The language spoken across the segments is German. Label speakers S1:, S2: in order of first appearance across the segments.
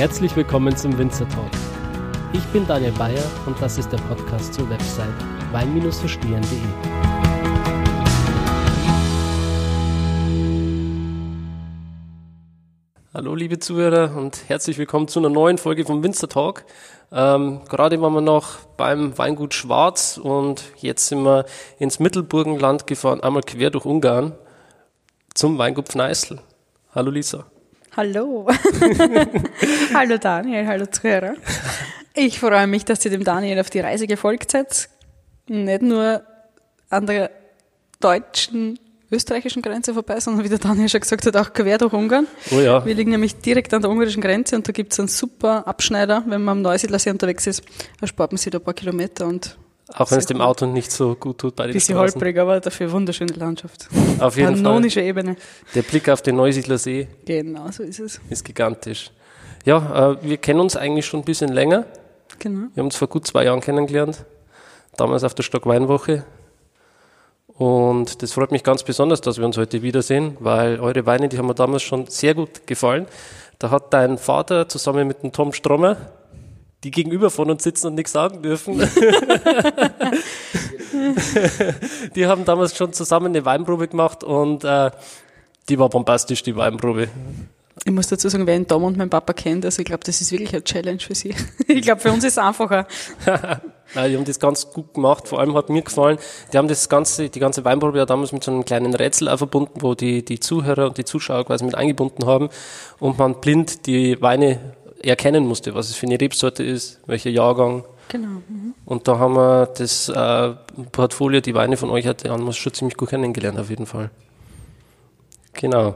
S1: Herzlich willkommen zum Winzer Talk. Ich bin Daniel Bayer und das ist der Podcast zur Website wein-verstehen.de. Hallo liebe Zuhörer und herzlich willkommen zu einer neuen Folge vom Winzer Talk. Ähm, gerade waren wir noch beim Weingut Schwarz und jetzt sind wir ins Mittelburgenland gefahren, einmal quer durch Ungarn zum Weingut Pfneißl. Hallo Lisa.
S2: Hallo. hallo Daniel, hallo Zuhörer. Ich freue mich, dass ihr dem Daniel auf die Reise gefolgt seid. Nicht nur an der deutschen, österreichischen Grenze vorbei, sondern wie der Daniel schon gesagt hat, auch quer durch Ungarn.
S1: Oh ja.
S2: Wir liegen nämlich direkt an der ungarischen Grenze und da gibt es einen super Abschneider, wenn man am Neusiedlersee unterwegs ist. Da spart man sich da ein paar Kilometer und
S1: auch wenn es dem Auto nicht so gut tut bei den
S2: Bisschen
S1: Straßen.
S2: holprig, aber dafür wunderschöne Landschaft.
S1: Auf jeden
S2: Kanonische Ebene.
S1: Der Blick auf den Neusiedler See
S2: Genau, so ist es.
S1: ist gigantisch. Ja, äh, wir kennen uns eigentlich schon ein bisschen länger.
S2: Genau.
S1: Wir haben uns vor gut zwei Jahren kennengelernt. Damals auf der Stockweinwoche. Und das freut mich ganz besonders, dass wir uns heute wiedersehen, weil eure Weine, die haben mir damals schon sehr gut gefallen. Da hat dein Vater zusammen mit dem Tom Strommer, die gegenüber von uns sitzen und nichts sagen dürfen, die haben damals schon zusammen eine Weinprobe gemacht und äh, die war bombastisch, die Weinprobe.
S2: Ich muss dazu sagen, wer den Tom und meinen Papa kennt, also ich glaube, das ist wirklich eine Challenge für sie. Ich glaube, für uns ist es einfacher.
S1: Nein, die haben das ganz gut gemacht. Vor allem hat mir gefallen, die haben das ganze, die ganze Weinprobe ja damals mit so einem kleinen Rätsel auch verbunden, wo die, die Zuhörer und die Zuschauer quasi mit eingebunden haben und man blind die Weine erkennen musste, was es für eine Rebsorte ist, welcher Jahrgang.
S2: Genau. Mhm.
S1: Und da haben wir das äh, Portfolio, die Weine von euch hatte, an schon ziemlich gut kennengelernt, auf jeden Fall. Genau.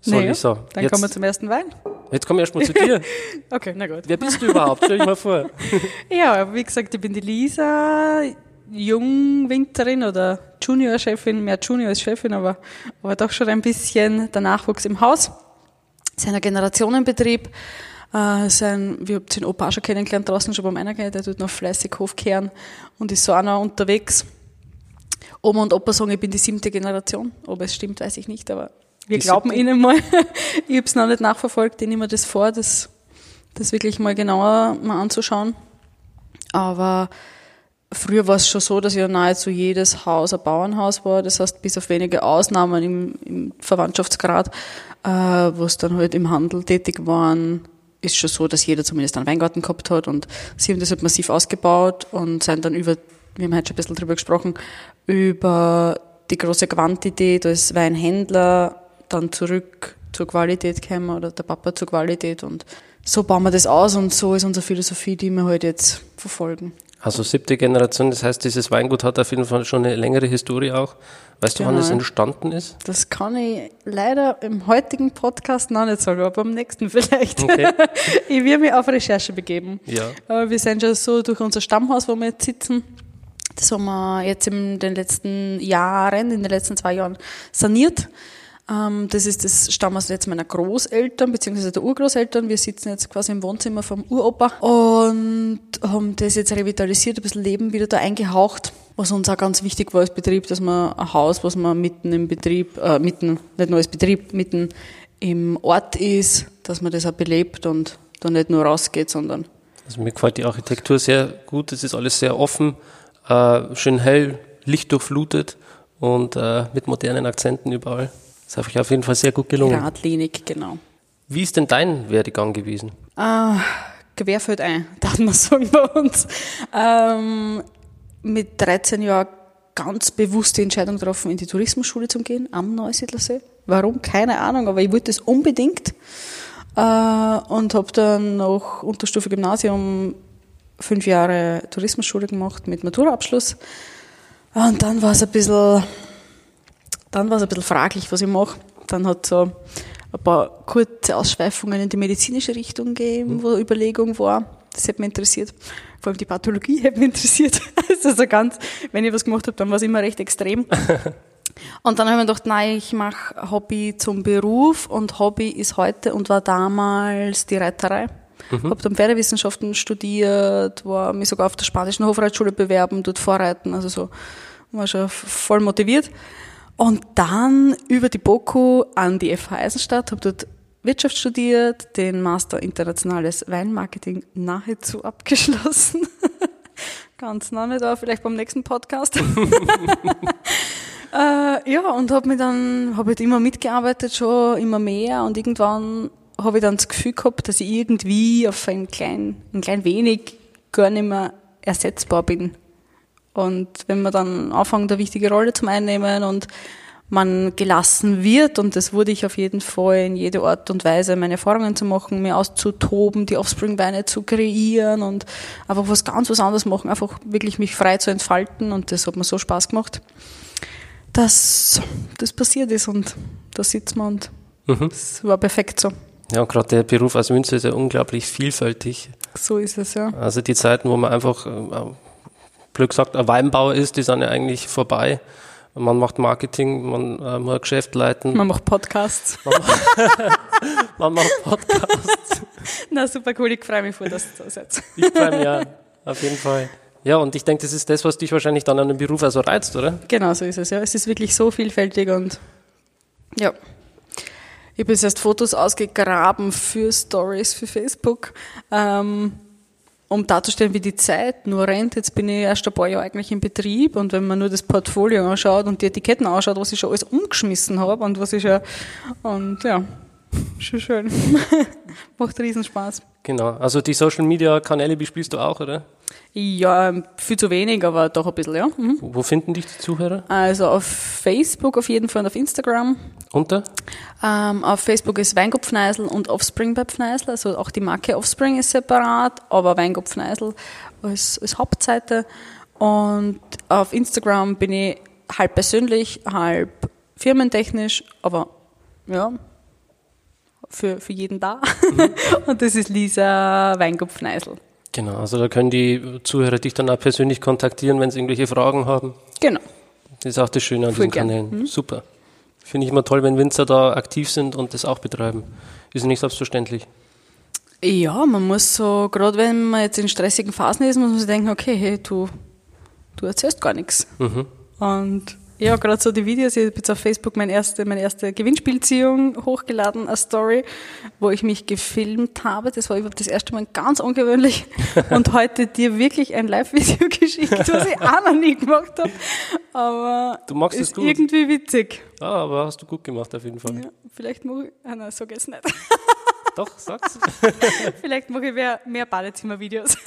S1: So,
S2: Naja,
S1: Lisa.
S2: Dann
S1: jetzt,
S2: kommen wir zum ersten Wein.
S1: jetzt kommen wir erstmal zu dir.
S2: Okay, na gut.
S1: Wer bist du überhaupt? Stell dich mal vor.
S2: Ja, wie gesagt, ich bin die Lisa, Jungwinterin oder Junior-Chefin, mehr Junior als Chefin, aber, aber doch schon ein bisschen der Nachwuchs im Haus. Es ist ein Generationenbetrieb. Äh, sein, wir haben den Opa auch schon kennengelernt draußen schon beim Einergehen, der tut noch fleißig Hofkehren und ist so auch noch unterwegs. Oma und Opa sagen, ich bin die siebte Generation. Ob es stimmt, weiß ich nicht, aber wir
S1: Die
S2: glauben
S1: siebte?
S2: ihnen mal. ich habe es noch nicht nachverfolgt, ich nehme mir das vor, das, das wirklich mal genauer mal anzuschauen. Aber früher war es schon so, dass ja nahezu jedes Haus ein Bauernhaus war. Das heißt, bis auf wenige Ausnahmen im, im Verwandtschaftsgrad, äh, wo es dann halt im Handel tätig waren, ist schon so, dass jeder zumindest einen Weingarten gehabt hat und sie haben das halt massiv ausgebaut und sind dann über, wir haben heute schon ein bisschen drüber gesprochen, über die große Quantität als Weinhändler dann zurück zur Qualität gekommen oder der Papa zur Qualität und so bauen wir das aus und so ist unsere Philosophie, die wir heute halt jetzt verfolgen.
S1: Also siebte Generation, das heißt, dieses Weingut hat auf jeden Fall schon eine längere Historie auch. Weißt du, wann
S2: Genau.
S1: es entstanden ist?
S2: Das kann ich leider im heutigen Podcast noch nicht sagen, aber beim nächsten vielleicht.
S1: Okay.
S2: ich will mich auf Recherche begeben.
S1: Ja.
S2: Aber wir sind schon so durch unser Stammhaus, wo wir jetzt sitzen. Das haben wir jetzt in den letzten Jahren, in den letzten zwei Jahren saniert. Ähm, Das ist das Stammhaus jetzt meiner Großeltern, beziehungsweise der Urgroßeltern. Wir sitzen jetzt quasi im Wohnzimmer vom Uropa und haben das jetzt revitalisiert, ein bisschen Leben wieder da eingehaucht. Was uns auch ganz wichtig war als Betrieb, dass man ein Haus, was man mitten im Betrieb, äh, mitten, nicht nur als Betrieb, mitten im Ort ist, dass man das auch belebt und da nicht nur rausgeht, sondern
S1: Also mir gefällt die Architektur sehr gut. Es ist alles sehr offen, äh, schön hell, lichtdurchflutet und äh, mit modernen Akzenten überall. Das euch auf jeden Fall sehr gut gelungen.
S2: geradlinig, genau.
S1: Wie ist denn dein Werdegang gewesen?
S2: Gewehr fällt ein, darf man sagen bei uns. Ähm, mit 13 Jahren ganz bewusst die Entscheidung getroffen, in die Tourismusschule zu gehen, am Neusiedlersee. Warum? Keine Ahnung, aber ich wollte das unbedingt. Äh, und habe dann noch Unterstufe Gymnasium fünf Jahre Tourismusschule gemacht mit Maturaabschluss. Und dann war es ein bisschen, dann war es ein bisschen fraglich, was ich mache. Dann hat so ein paar kurze Ausschweifungen in die medizinische Richtung gegeben, wo Überlegung war. Das hätte mich interessiert. Vor allem die Pathologie hätte mich interessiert. Also so ganz, wenn ich was gemacht habe, dann war es immer recht extrem. Und dann habe ich mir gedacht, nein, ich mache Hobby zum Beruf und Hobby ist heute und war damals die Reiterei. Mhm. Habe dann Pferdewissenschaften studiert, war mich sogar auf der spanischen Hofreitschule bewerben, dort vorreiten, also so war schon voll motiviert. Und dann über die BOKU an die FH Eisenstadt, habe dort Wirtschaft studiert, den Master Internationales Weinmarketing nahezu abgeschlossen. Ganz nah nicht, aber vielleicht beim nächsten Podcast. äh, ja, und habe mir dann, habe halt immer mitgearbeitet, schon immer mehr und irgendwann habe ich dann das Gefühl gehabt, dass ich irgendwie auf ein klein, ein klein wenig gar nicht mehr ersetzbar bin. Und wenn man dann anfängt, eine wichtige Rolle zum Einnehmen und man gelassen wird, und das wurde ich auf jeden Fall in jede Art und Weise, meine Erfahrungen zu machen, mir auszutoben, die Offspring-Beine zu kreieren und einfach was ganz was anderes machen, einfach wirklich mich frei zu entfalten und das hat mir so Spaß gemacht, dass das passiert ist und da sitzt man und mhm. das war perfekt so.
S1: Ja, gerade der Beruf als Münster ist ja unglaublich vielfältig.
S2: So ist es, ja.
S1: Also die Zeiten, wo man einfach, äh, blöd gesagt, ein Weinbauer ist, die sind ja eigentlich vorbei. Man macht Marketing, man äh, muss ein Geschäft leiten.
S2: Man macht Podcasts.
S1: Man macht, man macht Podcasts.
S2: Na super cool, ich freue mich voll, dass du da seid.
S1: Ich freue mich ja, auf jeden Fall. Ja, und ich denke, das ist das, was dich wahrscheinlich dann an dem Beruf also reizt, oder?
S2: Genau, so ist es, ja. Es ist wirklich so vielfältig und ja. Ich habe jetzt erst Fotos ausgegraben für Stories für Facebook. Ähm, um darzustellen, wie die Zeit nur rennt. Jetzt bin ich erst ein paar Jahre eigentlich im Betrieb und wenn man nur das Portfolio anschaut und die Etiketten anschaut, was ich schon alles umgeschmissen habe und was ich ja, und ja, schon schön. Macht riesen Spaß.
S1: Genau. Also die Social Media Kanäle bespielst du auch, oder?
S2: Ja, viel zu wenig, aber doch ein bisschen, ja. Mhm.
S1: Wo finden dich die Zuhörer?
S2: Also auf Facebook auf jeden Fall und auf Instagram.
S1: Unter?
S2: Ähm, auf Facebook ist Weingopfneisel und Offspring bei Pfneisel. Also auch die Marke Offspring ist separat, aber Weingopfneisel als, als Hauptseite. Und auf Instagram bin ich halb persönlich, halb firmentechnisch, aber ja, für, für jeden da. Mhm. und das ist Lisa Weingopfneisel.
S1: Genau, also da können die Zuhörer dich dann auch persönlich kontaktieren, wenn sie irgendwelche Fragen haben.
S2: Genau.
S1: Das ist auch das Schöne an Voll diesen gern. Kanälen. Mhm. Super. Finde ich immer toll, wenn Winzer da aktiv sind und das auch betreiben. Ist nicht selbstverständlich.
S2: Ja, man muss so, gerade wenn man jetzt in stressigen Phasen ist, muss man sich denken, okay, hey, du, du erzählst gar nichts. Mhm. Und ja, gerade so die Videos. Ich habe jetzt auf Facebook meine erste, meine erste Gewinnspielziehung hochgeladen, eine Story, wo ich mich gefilmt habe. Das war überhaupt das erste Mal ganz ungewöhnlich. Und heute dir wirklich ein Live-Video geschickt, was ich auch noch nie gemacht habe. Aber
S1: du machst ist es gut.
S2: irgendwie witzig.
S1: Ah, aber hast du gut gemacht auf jeden Fall. Ja,
S2: vielleicht mache ich, ah nein, sag jetzt nicht.
S1: Doch, sag's.
S2: vielleicht mache ich mehr, mehr Badezimmer-Videos.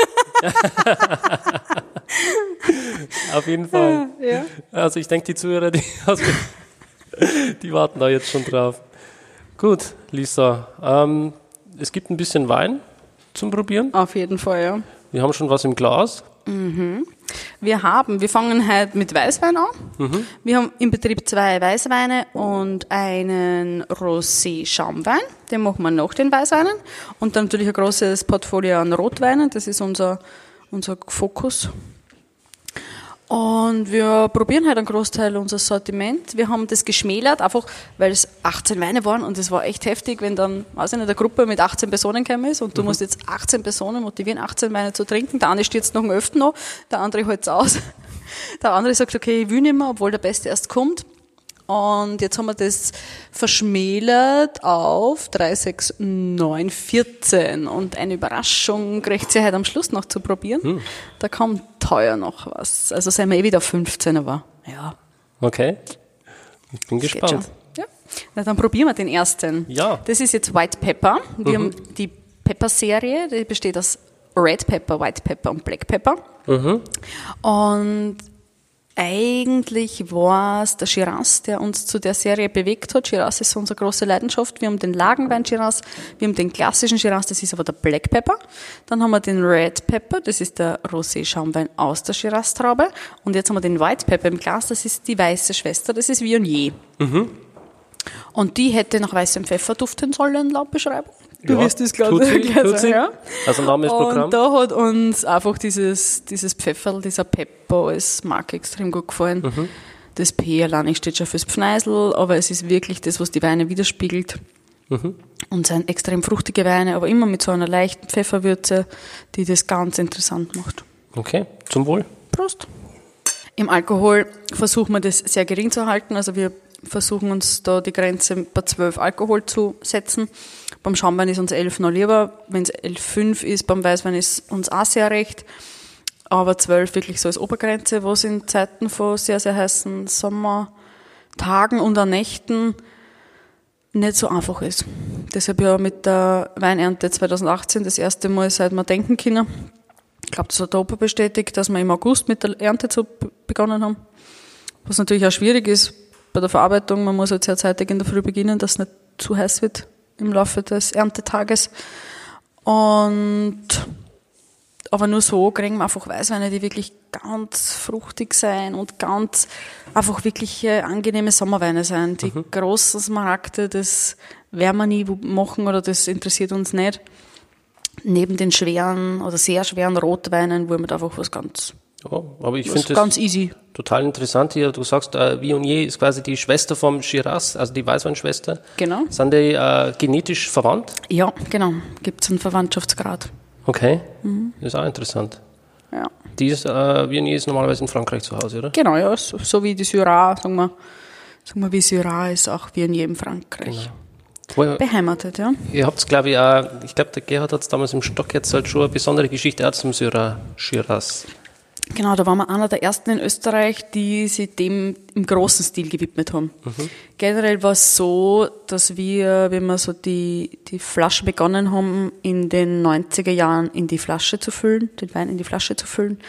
S1: Auf jeden Fall.
S2: Ja.
S1: Also ich denke, die Zuhörer, die, also, die, warten da jetzt schon drauf. Gut, Lisa. Ähm, es gibt ein bisschen Wein zum Probieren.
S2: Auf jeden Fall, ja.
S1: Wir haben schon was im Glas.
S2: Mhm. Wir haben, wir fangen heute mit Weißwein an. Mhm. Wir haben im Betrieb zwei Weißweine und einen Rosé-Schaumwein. Den machen wir nach den Weißweinen. Und dann natürlich ein großes Portfolio an Rotweinen. Das ist unser, unser Fokus. Und wir probieren halt einen Großteil unseres Sortiment. Wir haben das geschmälert, einfach weil es 18 Weine waren und es war echt heftig, wenn dann, weiß ich nicht, eine Gruppe mit 18 Personen gekommen ist und du mhm. musst jetzt 18 Personen motivieren, 18 Weine zu trinken. Der eine jetzt noch im Öften noch, der andere hält es aus. Der andere sagt, okay, ich will nicht mehr, obwohl der Beste erst kommt. Und jetzt haben wir das verschmälert auf 36914. Und eine Überraschung kriegt sie heute am Schluss noch zu probieren. Hm. Da kommt teuer noch was. Also sind wir eh wieder 15, aber ja.
S1: Okay. Ich bin das gespannt.
S2: Ja. Na, dann probieren wir den ersten.
S1: Ja.
S2: Das ist jetzt White Pepper. Wir mhm. haben die Pepper-Serie, die besteht aus Red Pepper, White Pepper und Black Pepper. Mhm. Und eigentlich war es der Shiraz, der uns zu der Serie bewegt hat. Shiraz ist unsere große Leidenschaft. Wir haben den Lagenwein Shiraz, wir haben den klassischen Shiraz, das ist aber der Black Pepper. Dann haben wir den Red Pepper, das ist der Rosé-Schaumwein aus der Shiraz-Traube. Und jetzt haben wir den White Pepper im Glas, das ist die weiße Schwester, das ist Viognier. Mhm. Und die hätte nach weißem Pfeffer duften sollen, laut Beschreibung. Du ja, wirst das glaube ich
S1: sagen, ja. Also Name ist Programm.
S2: Und da hat uns einfach dieses, dieses Pfefferl, dieser Pepper als Marke extrem gut gefallen. Mhm. Das P allein steht schon fürs Pfneisel, aber es ist wirklich das, was die Weine widerspiegelt. Mhm. Und sind extrem fruchtige Weine, aber immer mit so einer leichten Pfefferwürze, die das ganz interessant macht.
S1: Okay, zum Wohl.
S2: Prost. Im Alkohol versuchen wir das sehr gering zu halten. Also wir versuchen uns da die Grenze bei 12 Alkohol zu setzen. Beim Schaumwein ist uns 11 noch lieber. Wenn es 11,5 ist, beim Weißwein ist uns auch sehr recht. Aber 12 wirklich so als Obergrenze, was in Zeiten von sehr, sehr heißen Sommertagen und auch Nächten nicht so einfach ist. Deshalb ja mit der Weinernte 2018 das erste Mal seit wir denken können. Ich glaube, das hat der Opa bestätigt, dass wir im August mit der Ernte zu begonnen haben. Was natürlich auch schwierig ist bei der Verarbeitung. Man muss halt sehr zeitig in der Früh beginnen, dass es nicht zu heiß wird im Laufe des Erntetages. Und aber nur so kriegen wir einfach Weißweine, die wirklich ganz fruchtig sein und ganz einfach wirklich angenehme Sommerweine sein. Die mhm. großen Smaragde, das werden wir nie machen oder das interessiert uns nicht. Neben den schweren oder sehr schweren Rotweinen wollen wir einfach was ganz
S1: ja, aber ich finde das easy. total interessant hier. Du sagst, äh, Viognier ist quasi die Schwester vom Shiraz, also die Weißweinschwester.
S2: Genau.
S1: Sind die äh, genetisch verwandt?
S2: Ja, genau. Gibt es einen Verwandtschaftsgrad.
S1: Okay, mhm. das ist auch interessant.
S2: Ja.
S1: Die ist, äh, Viognier ist normalerweise in Frankreich zu Hause, oder?
S2: Genau, ja, so, so wie die Syrah, sagen wir, sagen wir wie Syrah ist auch Viognier in Frankreich. Genau. Beheimatet, ja.
S1: Ihr habt es, glaube ich, auch, ich glaube, der Gerhard hat es damals im Stock jetzt halt schon eine besondere Geschichte auch zum Syrah Shiraz.
S2: Genau, da waren wir einer der ersten in Österreich, die sich dem im großen Stil gewidmet haben. Mhm. Generell war es so, dass wir, wenn wir so die, die Flasche begonnen haben, in den 90er Jahren in die Flasche zu füllen, den Wein in die Flasche zu füllen,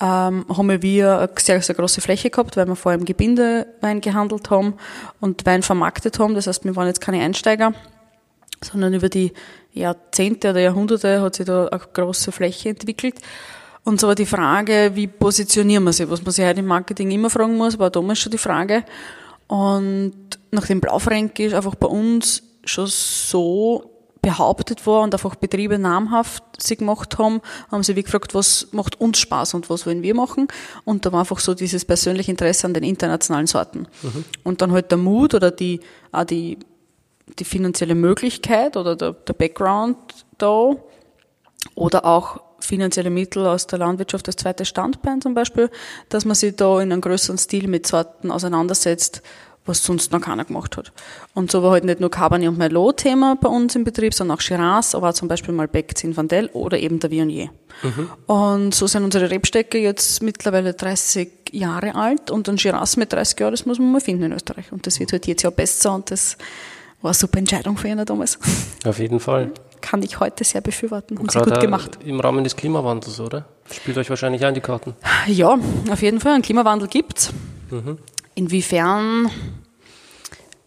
S2: ähm, haben wir eine sehr, sehr große Fläche gehabt, weil wir vor allem Gebindewein gehandelt haben und Wein vermarktet haben. Das heißt, wir waren jetzt keine Einsteiger, sondern über die Jahrzehnte oder Jahrhunderte hat sich da eine große Fläche entwickelt. Und so war die Frage, wie positionieren wir sie, was man sich heute im Marketing immer fragen muss, war damals schon die Frage. Und nachdem Blaufränkisch einfach bei uns schon so behauptet war und einfach Betriebe namhaft sie gemacht haben, haben sie wie gefragt, was macht uns Spaß und was wollen wir machen. Und da war einfach so dieses persönliche Interesse an den internationalen Sorten. Mhm. Und dann halt der Mut oder die, auch die, die finanzielle Möglichkeit oder der, der Background da oder auch finanzielle Mittel aus der Landwirtschaft als zweites Standbein zum Beispiel, dass man sich da in einem größeren Stil mit Sorten auseinandersetzt, was sonst noch keiner gemacht hat. Und so war halt nicht nur Cabernet und Merlot Thema bei uns im Betrieb, sondern auch Shiraz, aber auch zum Beispiel Malbec Zinfandel oder eben der Viognier. Mhm. Und so sind unsere Rebstecke jetzt mittlerweile 30 Jahre alt und ein Shiraz mit 30 Jahren, das muss man mal finden in Österreich. Und das wird halt jetzt ja besser und das war eine super Entscheidung für ihn damals.
S1: Auf jeden Fall
S2: kann ich heute sehr befürworten. Haben sie gut gemacht.
S1: Im Rahmen des Klimawandels, oder? Spielt euch wahrscheinlich in die Karten.
S2: Ja, auf jeden Fall. Ein Klimawandel gibt's. Mhm. Inwiefern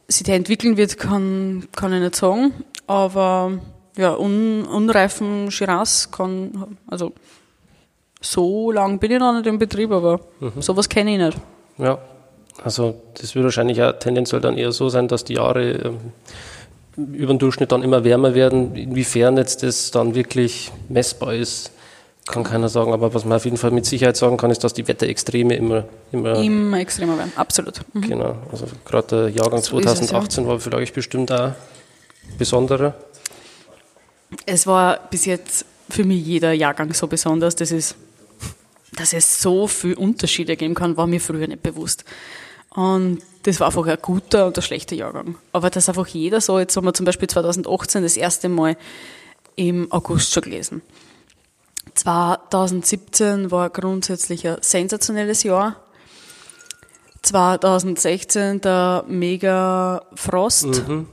S2: sich der entwickeln wird, kann, kann ich nicht sagen. Aber ja, un, unreifen Shiraz kann, also so lang bin ich noch nicht im Betrieb, aber mhm. sowas kenne ich nicht.
S1: Ja, also das wird wahrscheinlich auch tendenziell dann eher so sein, dass die Jahre ähm, über den Durchschnitt dann immer wärmer werden. Inwiefern jetzt das dann wirklich messbar ist, kann keiner sagen. Aber was man auf jeden Fall mit Sicherheit sagen kann, ist, dass die Wetterextreme immer,
S2: immer, immer extremer werden. Absolut.
S1: Mhm. Genau. Also gerade der Jahrgang so 2018 es, ja. war vielleicht bestimmt auch besonderer.
S2: Es war bis jetzt für mich jeder Jahrgang so besonders. Das ist, dass es so viele Unterschiede geben kann, war mir früher nicht bewusst. Und das war einfach ein guter und ein schlechter Jahrgang. Aber dass einfach jeder so, jetzt haben wir zum Beispiel 2018 das erste Mal im August schon gelesen. 2017 war grundsätzlich ein sensationelles Jahr. 2016 der mega Frost. Mhm.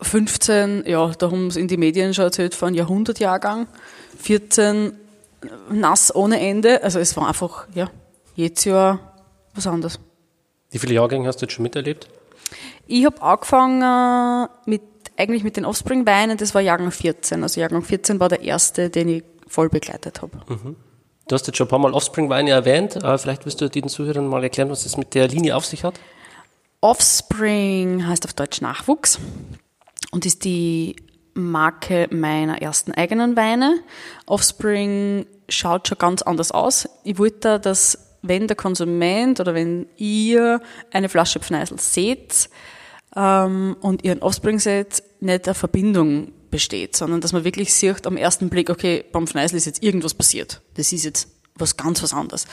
S2: 15, ja, da haben es in die Medien schon erzählt von Jahrhundertjahrgang. 14 nass ohne Ende. Also es war einfach, ja, jedes Jahr was anderes.
S1: Wie viele Jahrgänge hast du jetzt schon miterlebt?
S2: Ich habe angefangen mit, eigentlich mit den Offspring-Weinen, das war Jahrgang 14. Also Jahrgang 14 war der erste, den ich voll begleitet habe. Mhm.
S1: Du hast jetzt schon ein paar Mal Offspring-Weine erwähnt. Vielleicht wirst du den Zuhörern mal erklären, was es mit der Linie auf sich hat.
S2: Offspring heißt auf Deutsch Nachwuchs und ist die Marke meiner ersten eigenen Weine. Offspring schaut schon ganz anders aus. Ich wollte, dass wenn der Konsument oder wenn ihr eine Flasche Pfneisel seht ähm, und ihren Offspring seht, nicht eine Verbindung besteht, sondern dass man wirklich sieht am ersten Blick, okay, beim Pfneisel ist jetzt irgendwas passiert. Das ist jetzt was ganz was anderes.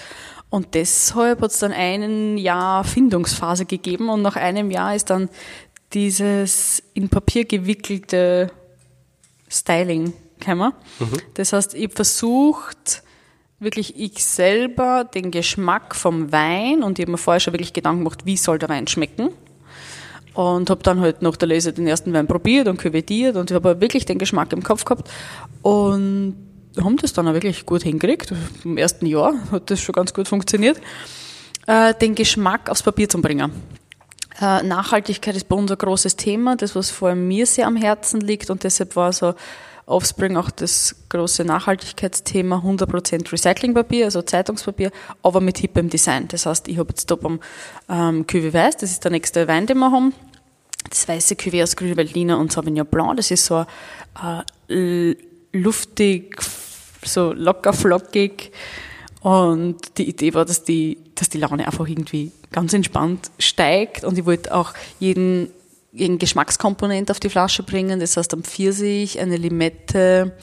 S2: Und deshalb hat es dann ein Jahr Findungsphase gegeben und nach einem Jahr ist dann dieses in Papier gewickelte Styling gekommen. Mhm. Das heißt, ich versucht, wirklich ich selber den Geschmack vom Wein und ich habe mir vorher schon wirklich Gedanken gemacht, wie soll der Wein schmecken. Und habe dann halt nach der Lese den ersten Wein probiert und küvettiert und ich habe wirklich den Geschmack im Kopf gehabt und haben das dann auch wirklich gut hingekriegt. Im ersten Jahr hat das schon ganz gut funktioniert, äh, den Geschmack aufs Papier zu bringen. Äh, Nachhaltigkeit ist bei uns ein großes Thema, das was vor allem mir sehr am Herzen liegt und deshalb war so Offspring auch das große Nachhaltigkeitsthema 100% Recyclingpapier, also Zeitungspapier, aber mit hippem Design. Das heißt, ich habe jetzt da beim ähm, Cuvée Weiß, das ist der nächste Wein, den wir haben, das weiße Cuvée aus Grüne Veltliner und Sauvignon Blanc, das ist so äh, luftig, so locker flockig. Und die Idee war, dass die, dass die Laune einfach irgendwie ganz entspannt steigt. Und ich wollte auch jeden irgendeine Geschmackskomponente auf die Flasche bringen. Das heißt am Pfirsich, eine Limette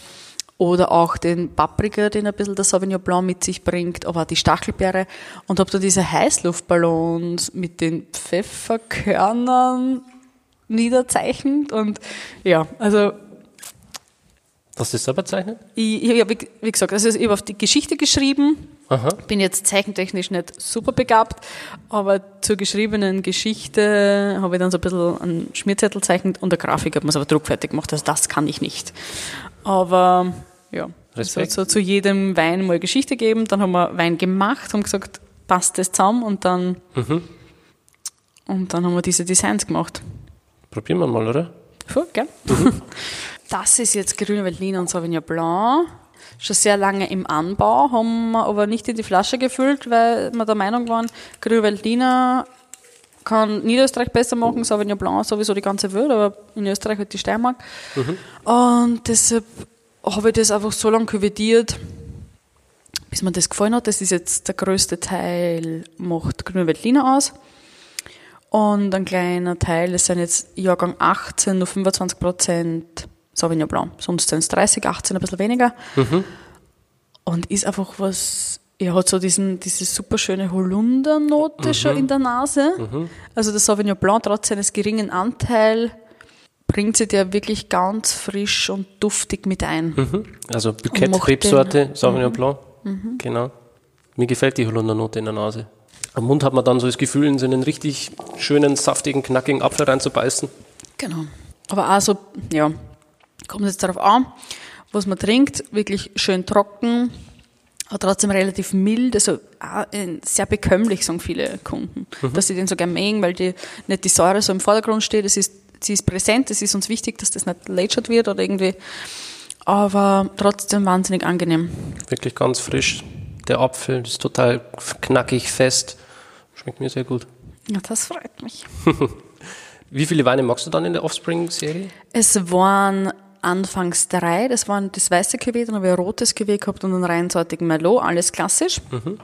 S2: oder auch den Paprika, den ein bisschen der Sauvignon Blanc mit sich bringt, aber auch die Stachelbeere. Und habe da diese Heißluftballons mit den Pfefferkörnern niederzeichnet und ja, also
S1: Hast du das selber zeichnet?
S2: Ich, ich habe, wie gesagt, also ich habe auf die Geschichte geschrieben. Aha. Bin jetzt zeichentechnisch nicht super begabt, aber zur geschriebenen Geschichte habe ich dann so ein bisschen einen Schmierzettel zeichnet und der Grafik hat man es aber druckfertig gemacht. Also das kann ich nicht. Aber ja, so, so zu jedem Wein mal Geschichte geben. Dann haben wir Wein gemacht, haben gesagt, passt das zusammen und dann, mhm. und dann haben wir diese Designs gemacht.
S1: Probieren wir mal, oder?
S2: Voll, gell? Mhm. Das ist jetzt Grüne Veltliner und Sauvignon Blanc. Schon sehr lange im Anbau, haben wir aber nicht in die Flasche gefüllt, weil wir der Meinung waren, Grüne Veltliner kann Niederösterreich besser machen, Sauvignon Blanc sowieso die ganze Welt, aber in Österreich halt die Steiermark. Mhm. Und deshalb habe ich das einfach so lange küvettiert, bis mir das gefallen hat. Das ist jetzt der größte Teil, macht Grüne Veltliner aus. Und ein kleiner Teil, das sind jetzt Jahrgang 18, nur 25 Prozent Sauvignon Blanc. Sonst sind es 30, 18, ein bisschen weniger. Mhm. Und ist einfach was, er hat so diesen, diese super schöne Holundernote mhm. schon in der Nase. Mhm. Also der Sauvignon Blanc, trotz seines geringen Anteils, bringt sie dir wirklich ganz frisch und duftig mit ein.
S1: Mhm. Also Bukett-Rebsorte, Sauvignon mhm. Blanc. Mhm. Genau. Mir gefällt die Holundernote in der Nase. Am Mund hat man dann so das Gefühl, in so einen richtig schönen, saftigen, knackigen Apfel reinzubeißen.
S2: Genau. Aber auch so, ja, kommt jetzt darauf an, was man trinkt, wirklich schön trocken, aber trotzdem relativ mild, also sehr bekömmlich, sagen viele Kunden, mhm. dass sie den so gerne mengen, weil die, nicht die Säure so im Vordergrund steht, es ist, sie ist präsent, es ist uns wichtig, dass das nicht lätschert wird oder irgendwie, aber trotzdem wahnsinnig angenehm.
S1: Wirklich ganz frisch. Der Apfel ist total knackig, fest. Schmeckt mir sehr gut.
S2: Ja, das freut mich.
S1: Wie viele Weine magst du dann in der Offspring-Serie?
S2: Es waren anfangs drei. Das waren das weiße Cuvée, dann habe ich ein rotes Cuvée gehabt und einen reinsortigen Merlot, alles klassisch. Mhm.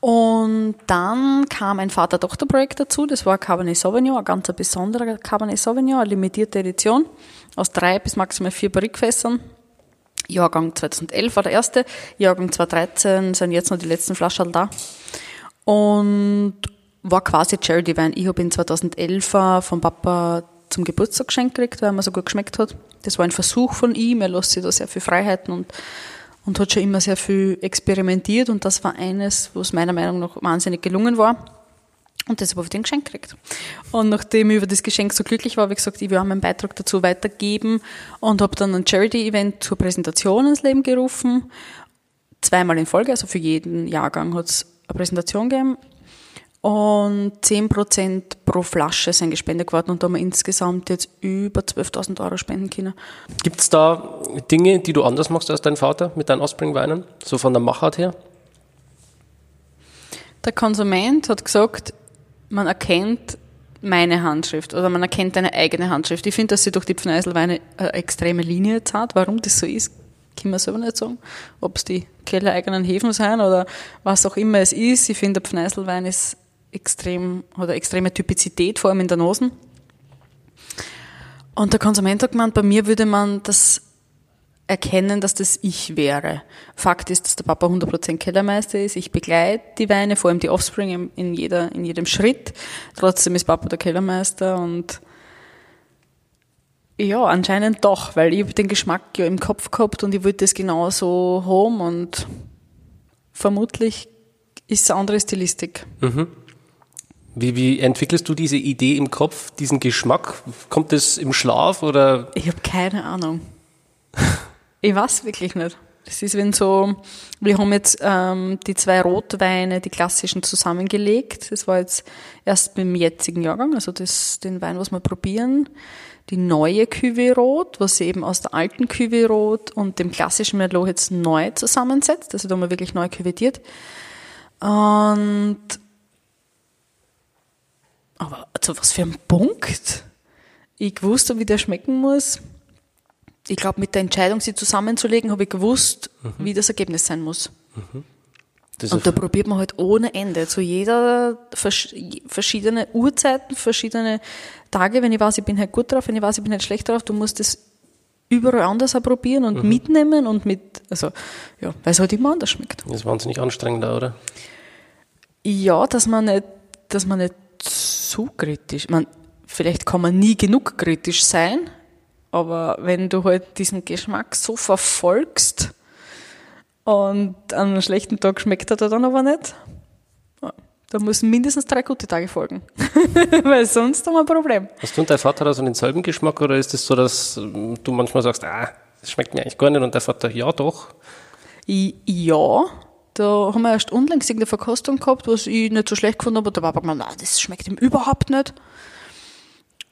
S2: Und dann kam ein Vater-Tochter-Projekt dazu, das war Cabernet Sauvignon, ein ganz besonderer Cabernet Sauvignon, eine limitierte Edition aus drei bis maximal vier Barrikfässern. Jahrgang 2011 war der erste, Jahrgang 2013 sind jetzt noch die letzten Flaschen da. Und war quasi Charity Wein. Ich habe ihn 2011 vom Papa zum Geburtstag geschenkt gekriegt, weil mir so gut geschmeckt hat. Das war ein Versuch von ihm, er lässt sich da sehr viel Freiheiten und, und hat schon immer sehr viel experimentiert und das war eines, was meiner Meinung nach wahnsinnig gelungen war. Und deshalb habe ich den Geschenk gekriegt. Und nachdem ich über das Geschenk so glücklich war, habe ich gesagt, ich will auch meinen Beitrag dazu weitergeben und habe dann ein Charity-Event zur Präsentation ins Leben gerufen. Zweimal in Folge, also für jeden Jahrgang hat es eine Präsentation gegeben und 10% pro Flasche sind gespendet worden und da haben wir insgesamt jetzt über 12.000 Euro spenden können.
S1: Gibt es da Dinge, die du anders machst als dein Vater mit deinen Offspring-Weinen? So von der Machart her?
S2: Der Konsument hat gesagt, man erkennt meine Handschrift oder man erkennt deine eigene Handschrift. Ich finde, dass sie durch die Pfneiselweine eine extreme Linie jetzt hat. Warum das so ist, kann man selber nicht sagen. Ob es die kellereigenen Hefen sind oder was auch immer es ist. Ich finde, der Pfneiselwein ist extrem, oder extreme Typizität, vor allem in der Nosen. Und der Konsument hat gemeint, bei mir würde man das erkennen, dass das ich wäre. Fakt ist, dass der Papa 100% Kellermeister ist. Ich begleite die Weine, vor allem die Offspring in, jeder, in jedem Schritt. Trotzdem ist Papa der Kellermeister und ja, anscheinend doch, weil ich den Geschmack ja im Kopf gehabt und ich wollte das genauso haben und vermutlich ist es eine andere Stilistik.
S1: Mhm. Wie, wie entwickelst du diese Idee im Kopf, diesen Geschmack? Kommt das im Schlaf oder?
S2: Ich habe keine Ahnung. ich weiß wirklich nicht. Das ist, wenn so, wir haben jetzt ähm, die zwei Rotweine, die klassischen, zusammengelegt. Das war jetzt erst beim jetzigen Jahrgang, also das, den Wein, was wir probieren. Die neue Cuvée Rot, was sie eben aus der alten Cuvée Rot und dem klassischen Merlot jetzt neu zusammensetzt. Also da haben wir wirklich neu cuvetiert. Und aber zu was für ein Punkt ich gewusst habe, wie der schmecken muss. Ich glaube, mit der Entscheidung, sie zusammenzulegen, habe ich gewusst, mhm. wie das Ergebnis sein muss. Mhm. Und da probiert man halt ohne Ende. Zu jeder verschiedene Uhrzeiten, verschiedene Tage, wenn ich weiß, ich bin halt gut drauf, wenn ich weiß, ich bin halt schlecht drauf, du musst es überall anders auch probieren und mhm. mitnehmen und mit, also, ja, weil es halt immer anders schmeckt.
S1: Das ist wahnsinnig anstrengend, oder?
S2: Ja, dass man nicht, dass man nicht zu kritisch. Man, vielleicht kann man nie genug kritisch sein, aber wenn du halt diesen Geschmack so verfolgst und an einem schlechten Tag schmeckt er dann aber nicht, da müssen mindestens drei gute Tage folgen. Weil sonst haben wir ein Problem.
S1: Hast du und dein Vater also denselben Geschmack oder ist es das so, dass du manchmal sagst, ah, das schmeckt mir eigentlich gar nicht und der Vater, ja doch?
S2: Ja, da haben wir erst unlängst irgendeine Verkostung gehabt, was ich nicht so schlecht gefunden habe. Der Papa gemeint, nein, das schmeckt ihm überhaupt nicht.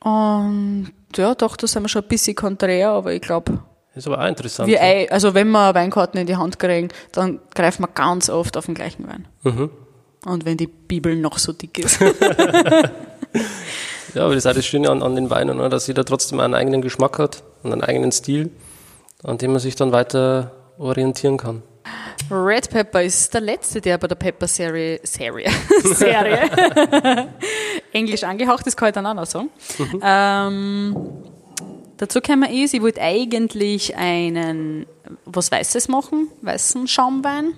S2: Und ja, doch, da sind wir schon ein bisschen konträr, aber ich glaube.
S1: Ist aber auch interessant.
S2: Wir, ja. also wenn wir Weinkarten in die Hand kriegen, dann greifen wir ganz oft auf den gleichen Wein. Mhm. Und wenn die Bibel noch so dick ist. ja,
S1: aber das ist auch das Schöne an, an den Weinen, oder? dass jeder trotzdem einen eigenen Geschmack hat und einen eigenen Stil, an dem man sich dann weiter orientieren kann.
S2: Red Pepper ist der letzte, der bei der Pepper-Serie Serie, Serie Englisch angehaucht ist, kann ich dann auch noch sagen. Mhm. Ähm, dazu kommen ist, ich wollte eigentlich einen, was Weißes machen, weißen Schaumwein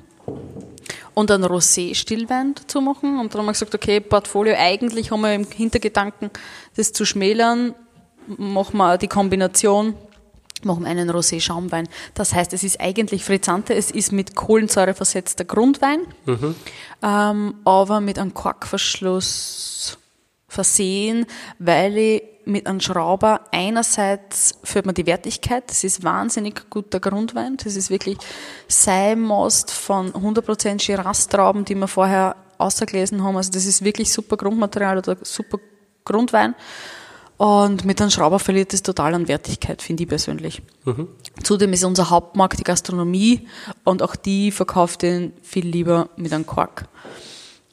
S2: und einen Rosé-Stillwein dazu machen. Und dann haben wir gesagt, okay, Portfolio, eigentlich haben wir im Hintergedanken, das zu schmälern, machen wir die Kombination machen einen Rosé-Schaumwein. Das heißt, es ist eigentlich Frizzante, es ist mit Kohlensäure versetzter Grundwein, mhm. ähm, aber mit einem Korkverschluss versehen, weil ich mit einem Schrauber einerseits führt man die Wertigkeit, das ist wahnsinnig guter Grundwein, das ist wirklich Seimost von 100% Shiraz-Trauben, die wir vorher ausgelesen haben, also das ist wirklich super Grundmaterial oder super Grundwein und mit einem Schrauber verliert es total an Wertigkeit, finde ich persönlich. Mhm. Zudem ist unser Hauptmarkt die Gastronomie und auch die verkauft den viel lieber mit einem Kork.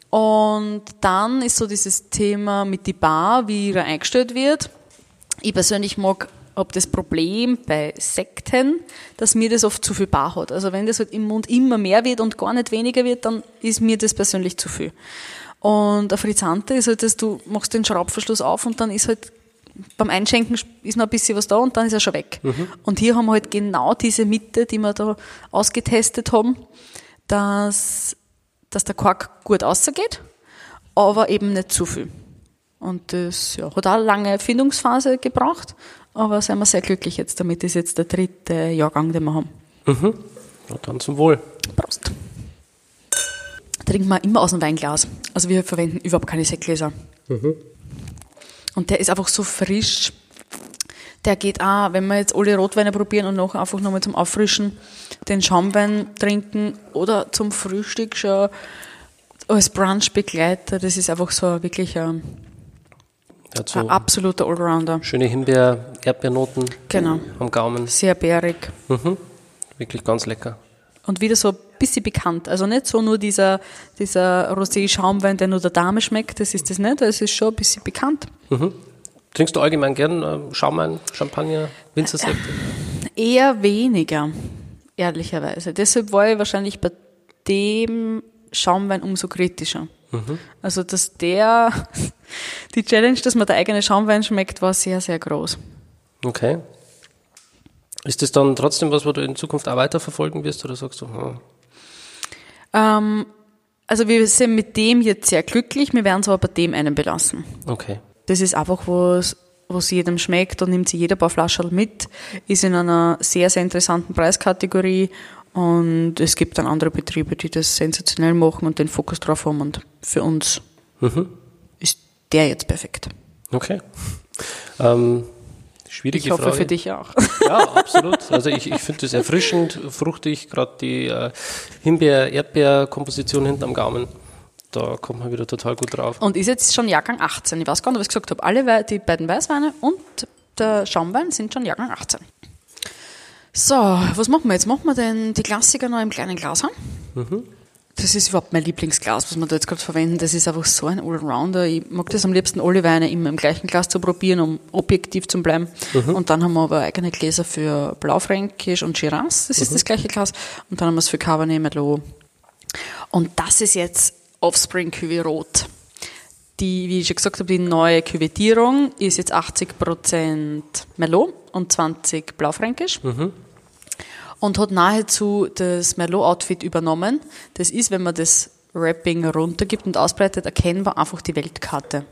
S2: Und dann ist so dieses Thema mit die Bar, wie er eingestellt wird. Ich persönlich mag habe das Problem bei Sekten, dass mir das oft zu viel Bar hat. Also wenn das halt im Mund immer mehr wird und gar nicht weniger wird, dann ist mir das persönlich zu viel. Und ein Frizzante ist halt, dass du machst den Schraubverschluss auf und dann ist halt beim Einschenken ist noch ein bisschen was da und dann ist er schon weg. Mhm. Und hier haben wir halt genau diese Mitte, die wir da ausgetestet haben, dass, dass der Quark gut ausgeht, aber eben nicht zu viel. Und das ja, hat auch eine lange Findungsphase gebraucht, aber sind wir sehr glücklich jetzt damit. Das ist jetzt der dritte Jahrgang, den wir haben.
S1: Mhm. Na dann zum Wohl.
S2: Prost. Trinken wir immer aus dem Weinglas. Also wir verwenden überhaupt keine Sektgläser. Mhm. Und der ist einfach so frisch. Der geht auch, wenn wir jetzt alle Rotweine probieren und noch einfach nochmal zum Auffrischen den Schaumwein trinken oder zum Frühstück schon als Brunch-Begleiter. Das ist einfach so wirklich ein, so ein absoluter Allrounder.
S1: Schöne Himbeer, Erdbeernoten
S2: genau.
S1: am Gaumen.
S2: Sehr bärig.
S1: Mhm. Wirklich ganz lecker.
S2: Und wieder so bisschen bekannt. Also nicht so nur dieser, dieser Rosé-Schaumwein, der nur der Dame schmeckt, das ist das nicht, es ist schon ein bisschen bekannt.
S1: Mhm. Trinkst du allgemein gern äh, Schaumwein, Champagner, Winzersekte?
S2: Eher weniger, ehrlicherweise. Deshalb war ich wahrscheinlich bei dem Schaumwein umso kritischer. Mhm. Also, dass der, die Challenge, dass man der eigene Schaumwein schmeckt, war sehr, sehr groß.
S1: Okay. Ist das dann trotzdem was, wo du in Zukunft auch weiterverfolgen wirst oder sagst du, hm,
S2: Ähm, also wir sind mit dem jetzt sehr glücklich, wir werden es aber bei dem einen belassen.
S1: okay.
S2: Das ist einfach was, was jedem schmeckt und nimmt sich jeder ein paar Flaschen mit, ist in einer sehr, sehr interessanten Preiskategorie und es gibt dann andere Betriebe, die das sensationell machen und den Fokus drauf haben und für uns ist der jetzt perfekt.
S1: Okay. Ähm, schwierige
S2: Ich hoffe
S1: Frage.
S2: für dich auch.
S1: Ja, absolut. Also ich, ich finde das erfrischend, fruchtig, gerade die äh, Himbeer-Erdbeer-Komposition hinten am Gaumen. Da kommt man wieder total gut drauf.
S2: Und ist jetzt schon Jahrgang 18. Ich weiß gar nicht, ob ich gesagt habe. Alle die beiden Weißweine und der Schaumwein sind schon Jahrgang 18. So, was machen wir jetzt? Machen wir denn die Klassiker noch im kleinen Glas haben? Das ist überhaupt mein Lieblingsglas, was wir da jetzt gerade verwenden. Das ist einfach so ein Allrounder. Ich mag das am liebsten, alle Weine immer im gleichen Glas zu probieren, um objektiv zu bleiben. Und dann haben wir aber eigene Gläser für Blaufränkisch und Shiraz. Das ist das gleiche Glas. Und dann haben wir es für Cabernet Merlot. Und das ist jetzt Offspring Cuvée Rot. Die, wie ich schon gesagt habe, die neue Küvettierung ist jetzt 80% Merlot und 20 Blaufränkisch. Und hat nahezu das Merlot-Outfit übernommen. Das ist, wenn man das Wrapping runtergibt und ausbreitet, erkennbar einfach die Weltkarte.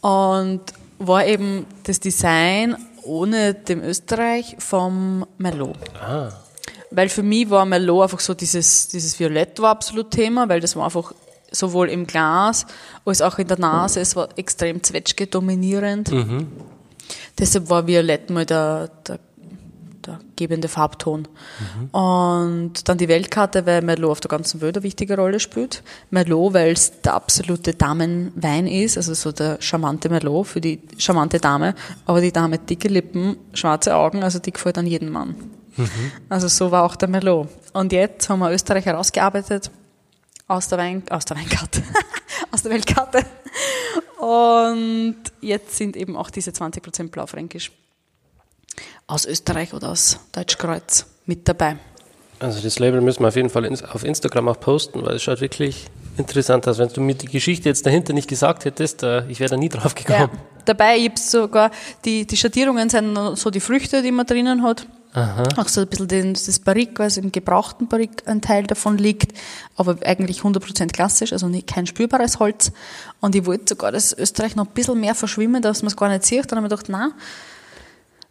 S2: Und war eben das Design ohne dem Österreich vom Merlot. Weil für mich war Merlot einfach so dieses, dieses Violett war absolut Thema, weil das war einfach sowohl im Glas als auch in der Nase, es war extrem Zwetschge dominierend. Deshalb war Violett mal der, der, der gebende Farbton. Und dann die Weltkarte, weil Merlot auf der ganzen Welt eine wichtige Rolle spielt. Merlot, weil es der absolute Damenwein ist, also so der charmante Merlot für die charmante Dame. Aber die Dame dicke Lippen, schwarze Augen, also die gefällt an jeden Mann. Also so war auch der Merlot. Und jetzt haben wir Österreich herausgearbeitet aus der Wein, aus der Weinkarte, aus der Weltkarte. Und jetzt sind eben auch diese 20% Blaufränkisch aus Österreich oder aus Deutschkreuz mit dabei.
S1: Also das Label müssen wir auf jeden Fall auf Instagram auch posten, weil es schaut wirklich interessant aus. Wenn du mir die Geschichte jetzt dahinter nicht gesagt hättest, äh, ich wäre da nie drauf
S2: Ja.
S1: gekommen.
S2: Dabei gibt's sogar, die, die Schattierungen sind so die Früchte, die man drinnen hat. Auch so ein bisschen den, das Barrique, also im gebrauchten Barrique ein Teil davon liegt, aber eigentlich 100% klassisch, also nicht, kein spürbares Holz. Und ich wollte sogar, dass Österreich noch ein bisschen mehr verschwimmen, dass man es gar nicht sieht. Dann habe ich gedacht, na,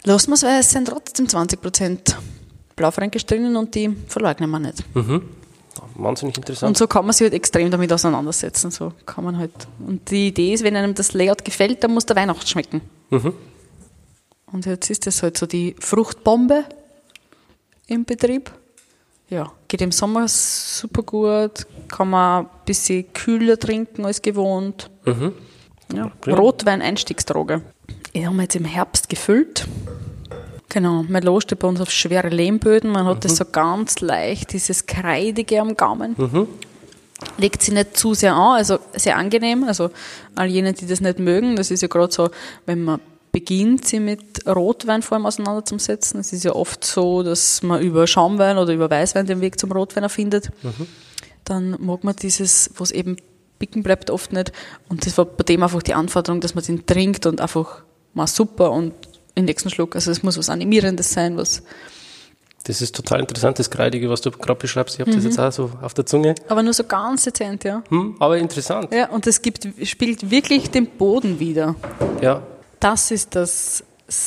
S2: lassen wir es, weil es sind trotzdem 20% Blaufränkisch drinnen und die verleugnen wir nicht.
S1: Wahnsinnig interessant.
S2: Und so kann man sich halt extrem damit auseinandersetzen. So kann man halt. Und die Idee ist, wenn einem das Layout gefällt, dann muss der Weihnacht schmecken. Und jetzt ist das halt so die Fruchtbombe im Betrieb. Ja, geht im Sommer super gut, kann man ein bisschen kühler trinken als gewohnt. Ja,
S1: prima.
S2: Rotwein Einstiegsdroge. Ich habe jetzt im Herbst gefüllt. Genau, Merlot steht bei uns auf schwere Lehmböden. Man hat das so ganz leicht, dieses Kreidige am Gaumen. Legt sie nicht zu sehr an, also sehr angenehm. Also all jene, die das nicht mögen, das ist ja gerade so, wenn man beginnt, sie mit Rotwein vor allem auseinanderzusetzen. Es ist ja oft so, dass man über Schaumwein oder über Weißwein den Weg zum Rotwein erfindet. Dann mag man dieses, was eben bicken bleibt, oft nicht. Und das war bei dem einfach die Anforderung, dass man den trinkt und einfach mal super und den nächsten Schluck. Also es muss was Animierendes sein, was
S1: Das ist total interessant, das Kreidige, was du gerade beschreibst. Ich habe
S2: Mhm.
S1: das jetzt auch so auf der Zunge.
S2: aber nur so ganz dezent, ja.
S1: Hm, aber interessant.
S2: Ja, und es gibt, spielt wirklich den Boden wieder.
S1: Ja.
S2: Das ist das,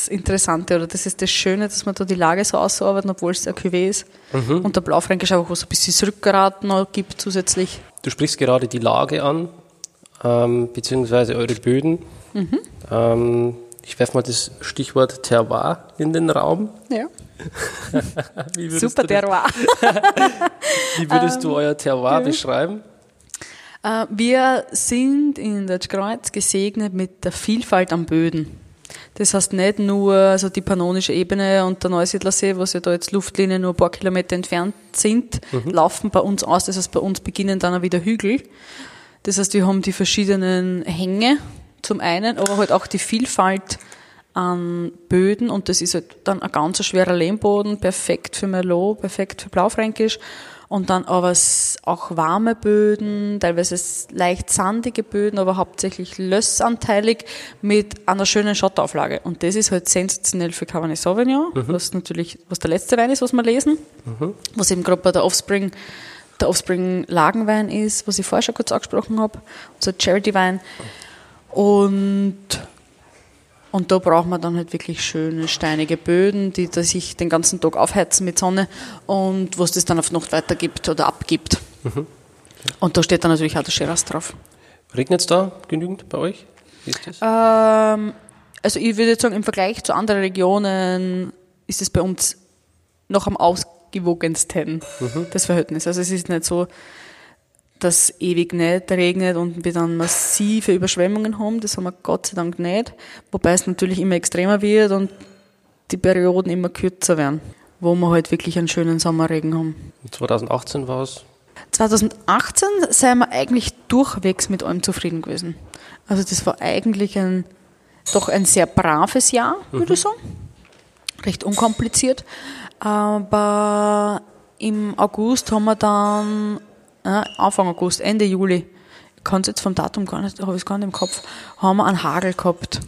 S2: Interessante oder das ist das Schöne, dass man da die Lage so ausarbeitet, obwohl es ein Cuvée ist. Und der Blaufränkisch einfach was ein bisschen Rückgrat noch gibt zusätzlich.
S1: Du sprichst gerade die Lage an, ähm, beziehungsweise eure Böden.
S2: Mhm.
S1: Ähm, ich werfe mal das Stichwort Terroir in den Raum.
S2: Ja. Super
S1: das,
S2: Terroir.
S1: Wie würdest
S2: Ähm,
S1: du euer Terroir beschreiben?
S2: Äh, Wir sind in der Kreuz gesegnet mit der Vielfalt an Böden. Das heißt nicht nur also die pannonische Ebene und der Neusiedlersee, was ja da jetzt Luftlinie nur ein paar Kilometer entfernt sind, laufen bei uns aus. Das heißt, bei uns beginnen dann auch wieder Hügel. Das heißt, wir haben die verschiedenen Hänge zum einen, aber halt auch die Vielfalt an Böden und das ist halt dann ein ganz schwerer Lehmboden, perfekt für Merlot, perfekt für Blaufränkisch und dann aber auch warme Böden, teilweise leicht sandige Böden, aber hauptsächlich lössanteilig mit einer schönen Schotterauflage. Und das ist halt sensationell für Cabernet Sauvignon, mhm. was natürlich, was der letzte Wein ist, was wir lesen, mhm. was eben gerade bei der Offspring der Offspring Lagenwein ist, was ich vorher schon kurz angesprochen habe, unser Charity-Wein. Und und da braucht man dann halt wirklich schöne steinige Böden, die, die sich den ganzen Tag aufheizen mit Sonne und was das dann auf Nacht weitergibt oder abgibt. Mhm. Und da steht dann natürlich auch der Shiraz drauf.
S1: Regnet es da genügend bei euch?
S2: Ähm, also ich würde sagen, im Vergleich zu anderen Regionen ist es bei uns noch am ausgewogensten, mhm. das Verhältnis. Also es ist nicht so, dass ewig nicht regnet und wir dann massive Überschwemmungen haben. Das haben wir Gott sei Dank nicht. Wobei es natürlich immer extremer wird und die Perioden immer kürzer werden, wo wir halt wirklich einen schönen Sommerregen haben.
S1: 2018 war es?
S2: 2018 sind wir eigentlich durchwegs mit allem zufrieden gewesen. Also das war eigentlich ein, doch ein sehr braves Jahr, würde ich mhm. sagen. Recht unkompliziert. Aber im August haben wir dann Anfang August, Ende Juli, ich kann es jetzt vom Datum gar nicht, habe ich es gar nicht im Kopf, haben wir einen Hagel gehabt.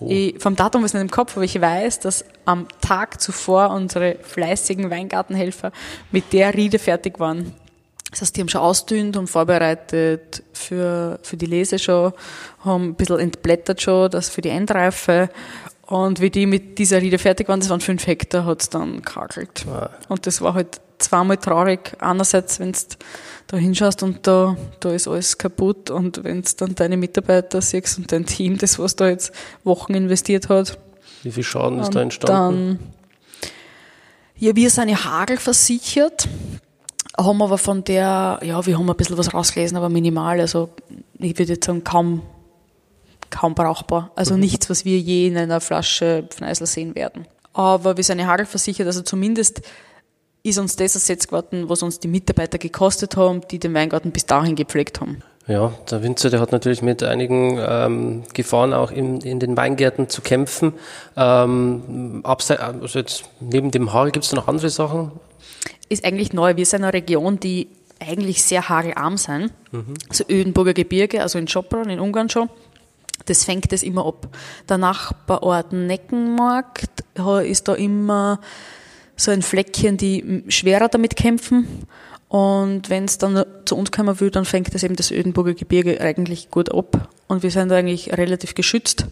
S2: Oh. Ich, vom Datum ist nicht im Kopf, aber ich weiß, dass am Tag zuvor unsere fleißigen Weingartenhelfer mit der Riede fertig waren. Das heißt, die haben schon ausdünnt und vorbereitet für, für die Lese schon, haben ein bisschen entblättert schon, das für die Endreife. Und wie die mit dieser Riede fertig waren, das waren fünf Hektar, hat es dann kakelt. Wow. Und das war halt zweimal traurig. Einerseits, wenn du da hinschaust und da, da ist alles kaputt und wenn du dann deine Mitarbeiter siehst und dein Team, das was da jetzt Wochen investiert hat.
S1: Wie viel Schaden ist da entstanden? Dann,
S2: ja, wir sind ja hagelversichert, haben aber von der, ja, wir haben ein bisschen was rausgelesen, aber minimal, also ich würde jetzt sagen, kaum, kaum brauchbar. Also mhm. nichts, was wir je in einer Flasche Pfneisel sehen werden. Aber wir sind ja hagelversichert, also zumindest ist uns das ersetzt geworden, was uns die Mitarbeiter gekostet haben, die den Weingarten bis dahin gepflegt haben.
S1: Ja, der Winzer, der hat natürlich mit einigen ähm, Gefahren auch in, in den Weingärten zu kämpfen. Ähm, abseits, also jetzt neben dem Hagel gibt es noch andere Sachen?
S2: Ist eigentlich neu. Wir sind eine Region, die eigentlich sehr hagelarm sind. Mhm. Also Ödenburger Gebirge, also in Schopron, in Ungarn schon. Das fängt es immer ab. Der Nachbarort Neckenmarkt ist da immer so ein Fleckchen, die schwerer damit kämpfen. Und wenn es dann zu uns kommen will, dann fängt das eben das Ödenburger Gebirge eigentlich gut ab. Und wir sind da eigentlich relativ geschützt.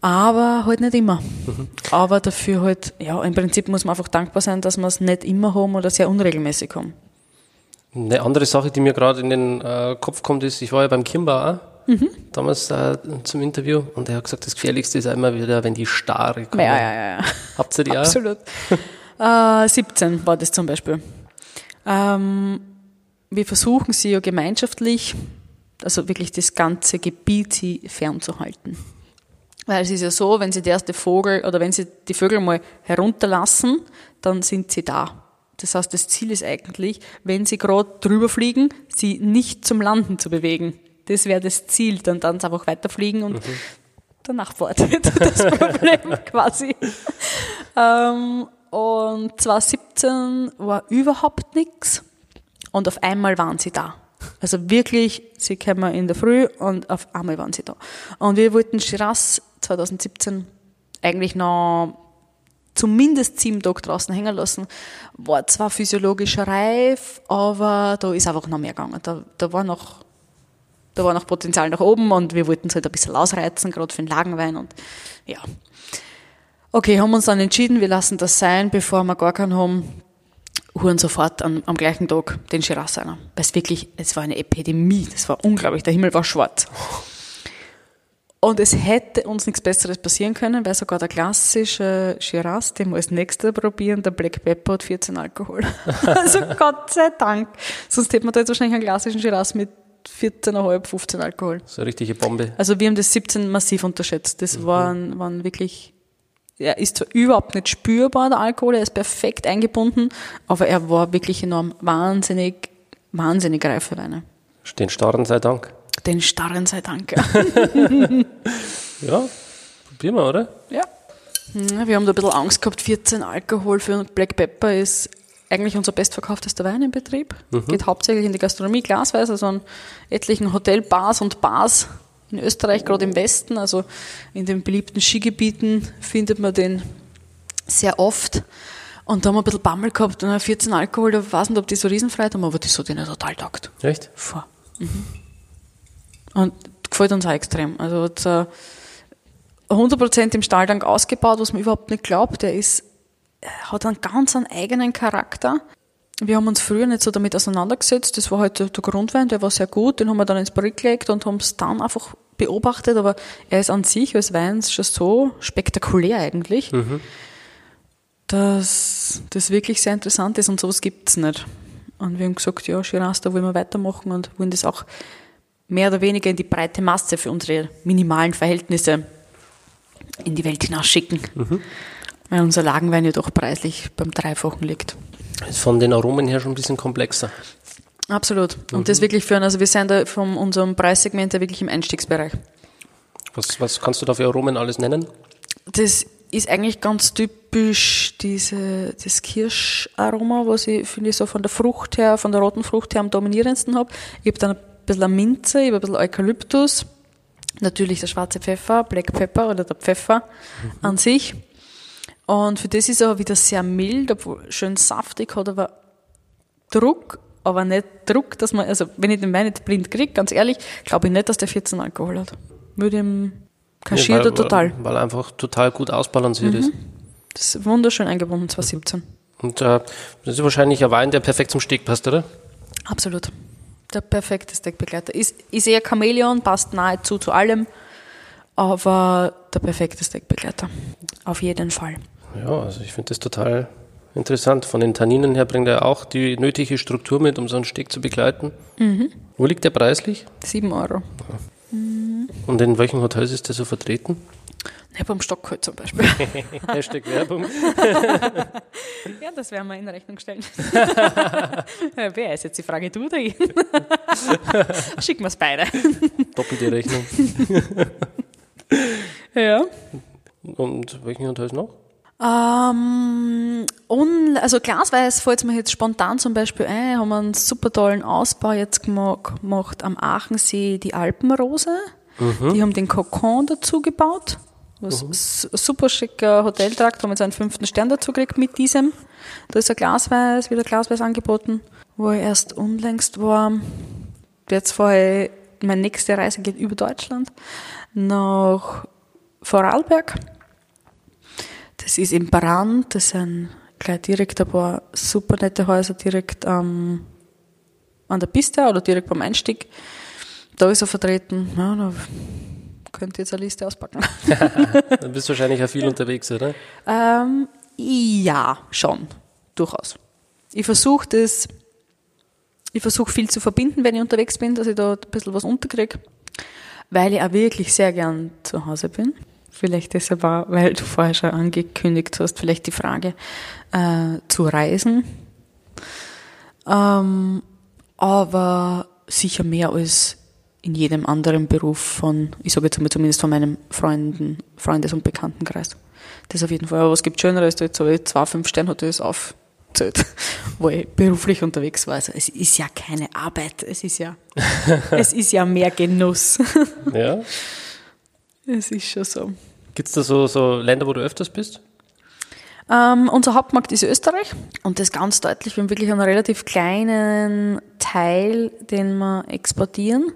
S2: Aber halt nicht immer. Mhm. Aber dafür halt, ja, im Prinzip muss man einfach dankbar sein, dass wir es nicht immer haben oder sehr unregelmäßig haben.
S1: Eine andere Sache, die mir gerade in den äh, Kopf kommt, ist, ich war ja beim Kimbauer mhm. damals äh, zum Interview und er hat gesagt, das Gefährlichste ist immer wieder, wenn die Starre
S2: kommen. Ja, ja, ja.
S1: Habt ihr die auch?
S2: Absolut. äh, 17 war das zum Beispiel. Ähm, wir versuchen sie ja gemeinschaftlich, also wirklich das ganze Gebiet sie fernzuhalten. Weil es ist ja so, wenn sie der erste Vogel oder wenn sie die Vögel mal herunterlassen, dann sind sie da. Das heißt, das Ziel ist eigentlich, wenn sie gerade drüber fliegen, sie nicht zum Landen zu bewegen. Das wäre das Ziel, dann dann einfach weiterfliegen und mhm. danach wartet das Problem quasi. Ähm, und 2017 war überhaupt nichts und auf einmal waren sie da. Also wirklich, sie kamen in der Früh und auf einmal waren sie da. Und wir wollten Shiraz 2017 eigentlich noch zumindest sieben Tage draußen hängen lassen. War zwar physiologisch reif, aber da ist einfach noch mehr gegangen. Da, da war noch da war noch Potenzial nach oben und wir wollten es halt ein bisschen ausreizen, gerade für den Lagenwein und ja. Okay, haben uns dann entschieden, wir lassen das sein, bevor wir gar keinen haben, holen sofort am, am gleichen Tag den Shiraz einer. Weil es wirklich, es war eine Epidemie, das war unglaublich, der Himmel war schwarz. Und es hätte uns nichts Besseres passieren können, weil sogar der klassische Shiraz, den wir als nächster probieren, der Black Pepper hat 14 Alkohol. also Gott sei Dank. Sonst hätten wir da jetzt wahrscheinlich einen klassischen Shiraz mit 14,5, 15 Alkohol.
S1: So eine richtige Bombe.
S2: Also wir haben das 17 massiv unterschätzt. Das mhm. waren, waren wirklich, er ist zwar überhaupt nicht spürbar, der Alkohol, er ist perfekt eingebunden, aber er war wirklich enorm wahnsinnig, wahnsinnig reife Weine.
S1: Den Starren sei Dank.
S2: Den Starren sei Dank.
S1: ja, probieren wir, oder?
S2: Ja. Wir haben da ein bisschen Angst gehabt, 14 Alkohol für Black Pepper ist eigentlich unser bestverkauftester Wein im Betrieb. Geht hauptsächlich in die Gastronomie, Glasweise, also an etlichen Hotelbars und Bars in Österreich, gerade im Westen, also in den beliebten Skigebieten findet man den sehr oft. Und da haben wir ein bisschen Bammel gehabt und 14 Alkohol, da weiß nicht, ob die so riesenfrei haben, aber das hat ihnen total taugt.
S1: Echt?
S2: Vor. Mhm. Und gefällt uns auch extrem. Also hat äh, 100% im Stahltank ausgebaut, was man überhaupt nicht glaubt. Der ist, hat einen ganz einen eigenen Charakter. Wir haben uns früher nicht so damit auseinandergesetzt. Das war halt der Grundwein, der war sehr gut. Den haben wir dann ins Barrik gelegt und haben es dann einfach beobachtet. Aber er ist an sich als Wein schon so spektakulär eigentlich, dass das wirklich sehr interessant ist und sowas gibt's nicht. Und wir haben gesagt, ja, Shiraz, da wollen wir weitermachen und wollen das auch mehr oder weniger in die breite Masse für unsere minimalen Verhältnisse in die Welt hinausschicken. Weil unser Lagenwein ja doch preislich beim Dreifachen liegt.
S1: Ist von den Aromen her schon ein bisschen komplexer.
S2: Absolut. Und das wirklich für, einen- also wir sind da von unserem Preissegment ja wirklich im Einstiegsbereich.
S1: Was, was kannst du da für Aromen alles nennen?
S2: Das ist eigentlich ganz typisch diese, das Kirscharoma, was ich, finde ich, so von der Frucht her, von der roten Frucht her am dominierendsten habe. Ich habe dann ein bisschen Minze, ich habe ein bisschen Eukalyptus, natürlich der schwarze Pfeffer, Black Pepper oder der Pfeffer an sich. Und für das ist er wieder sehr mild, obwohl schön saftig, hat aber Druck, aber nicht Druck, dass man, also wenn ich den Wein nicht blind kriege, ganz ehrlich, glaube ich nicht, dass der 14 Alkohol hat. Würde ihm kaschiert er
S1: weil,
S2: total.
S1: Weil er einfach total gut ausbalanciert ist.
S2: Das ist wunderschön eingebunden, 2017.
S1: Und äh, das ist wahrscheinlich ein Wein, der perfekt zum Steg passt, oder?
S2: Absolut. Der perfekte Steakbegleiter. Ist, ist eher Chamäleon, passt nahezu zu allem, aber der perfekte Steakbegleiter. Auf jeden Fall.
S1: Ja, also ich finde das total interessant. Von den Tanninen her bringt er auch die nötige Struktur mit, um so einen Steg zu begleiten. Wo liegt der preislich?
S2: 7 Euro.
S1: Und in welchen Hotels ist der so vertreten?
S2: Ja, beim Stockholz zum Beispiel.
S1: Hashtag Werbung.
S2: ja, das werden wir in Rechnung stellen. Ja, Wer ist jetzt die Frage, du oder ich? Schicken wir es beide.
S1: Doppelte Rechnung.
S2: Ja.
S1: Und welchen Hotels noch?
S2: Ähm, un, also Glasweiß fällt mir jetzt spontan zum Beispiel ein, haben wir einen super tollen Ausbau jetzt gema- gemacht am Aachensee, die Alpenrose. Die haben den Kokon dazu gebaut. Was s- super schicker Hoteltrakt, haben jetzt einen fünften Stern dazu gekriegt mit diesem. Da ist ein Glasweiß, wieder Glasweiß angeboten, wo ich erst unlängst war. Jetzt vorher, meine nächste Reise geht über Deutschland nach Vorarlberg. Das ist in Brand, das sind gleich direkt ein paar super nette Häuser direkt ähm, an der Piste oder direkt beim Einstieg. Da ist er vertreten. Ja, da könnt ihr jetzt eine Liste auspacken.
S1: Dann bist du wahrscheinlich auch viel unterwegs, oder?
S2: ähm, ja, schon. Durchaus. Ich versuche das, ich versuche viel zu verbinden, wenn ich unterwegs bin, dass ich da ein bisschen was unterkriege, weil ich auch wirklich sehr gern zu Hause bin. Vielleicht deshalb auch, weil du vorher schon angekündigt hast, vielleicht die Frage äh, zu reisen. Ähm, aber sicher mehr als in jedem anderen Beruf von, ich sage jetzt mal zumindest von meinem Freunden, Freundes- und Bekanntenkreis. Das auf jeden Fall. Aber was gibt Schöneres, da jetzt habe ich zwei Fünf-Sterne-Hotels aufgezählt, wo ich beruflich unterwegs war. Also es ist ja keine Arbeit, es ist ja, es ist ja mehr Genuss.
S1: Ja.
S2: Es ist schon so.
S1: Gibt es da so, so Länder, wo du öfters bist?
S2: Ähm, unser Hauptmarkt ist Österreich und das ganz deutlich. Wir haben wirklich einen relativ kleinen Teil, den wir exportieren,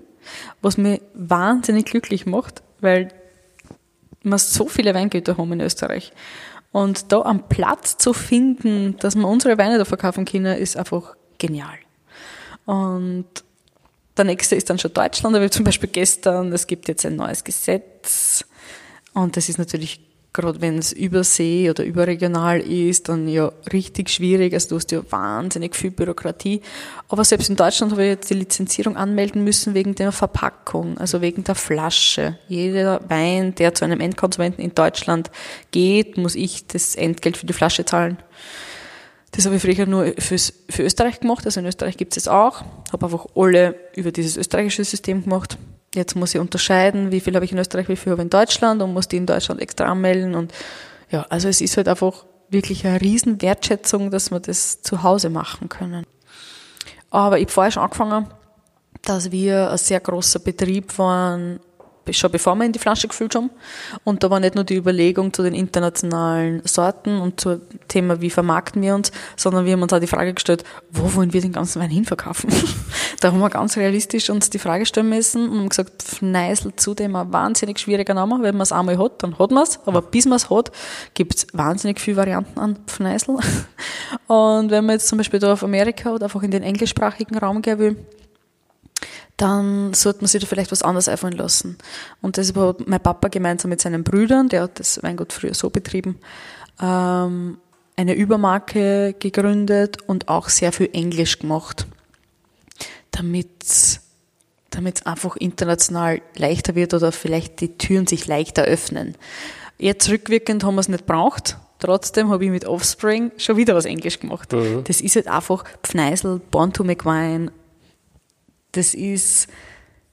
S2: was mich wahnsinnig glücklich macht, weil wir so viele Weingüter haben in Österreich. Und da am Platz zu finden, dass wir unsere Weine da verkaufen können, ist einfach genial. Und der nächste ist dann schon Deutschland, aber zum Beispiel gestern, es gibt jetzt ein neues Gesetz und das ist natürlich, gerade wenn es übersee oder überregional ist, dann ja richtig schwierig. Also du hast ja wahnsinnig viel Bürokratie. Aber selbst in Deutschland habe ich jetzt die Lizenzierung anmelden müssen wegen der Verpackung, also wegen der Flasche. Jeder Wein, der zu einem Endkonsumenten in Deutschland geht, muss ich das Entgelt für die Flasche zahlen. Das habe ich früher nur fürs, für Österreich gemacht, also in Österreich gibt es es auch. Habe einfach alle über dieses österreichische System gemacht. Jetzt muss ich unterscheiden, wie viel habe ich in Österreich, wie viel habe ich in Deutschland und muss die in Deutschland extra anmelden. Und ja, also es ist halt einfach wirklich eine riesen Wertschätzung, dass wir das zu Hause machen können. Aber ich habe vorher schon angefangen, dass wir ein sehr großer Betrieb waren, schon bevor wir in die Flasche gefüllt haben. Und da war nicht nur die Überlegung zu den internationalen Sorten und zum Thema, wie vermarkten wir uns, sondern wir haben uns auch die Frage gestellt, wo wollen wir den ganzen Wein hinverkaufen? da haben wir ganz realistisch uns die Frage stellen müssen und haben gesagt, Fneisel zudem ein wahnsinnig schwieriger Name. Wenn man es einmal hat, dann hat man es. Aber bis man es hat, gibt es wahnsinnig viele Varianten an Fneisel. Und wenn man jetzt zum Beispiel da auf Amerika oder einfach in den englischsprachigen Raum gehen will, dann sollte man sich da vielleicht was anderes einfallen lassen. Und das hat mein Papa gemeinsam mit seinen Brüdern, der hat das Weingut früher so betrieben, ähm, eine Übermarke gegründet und auch sehr viel Englisch gemacht, damit damit es einfach international leichter wird oder vielleicht die Türen sich leichter öffnen. Jetzt rückwirkend haben wir es nicht braucht. Trotzdem habe ich mit Offspring schon wieder was Englisch gemacht. Mhm. Das ist halt einfach Pfneisel, Born to McWine, das ist,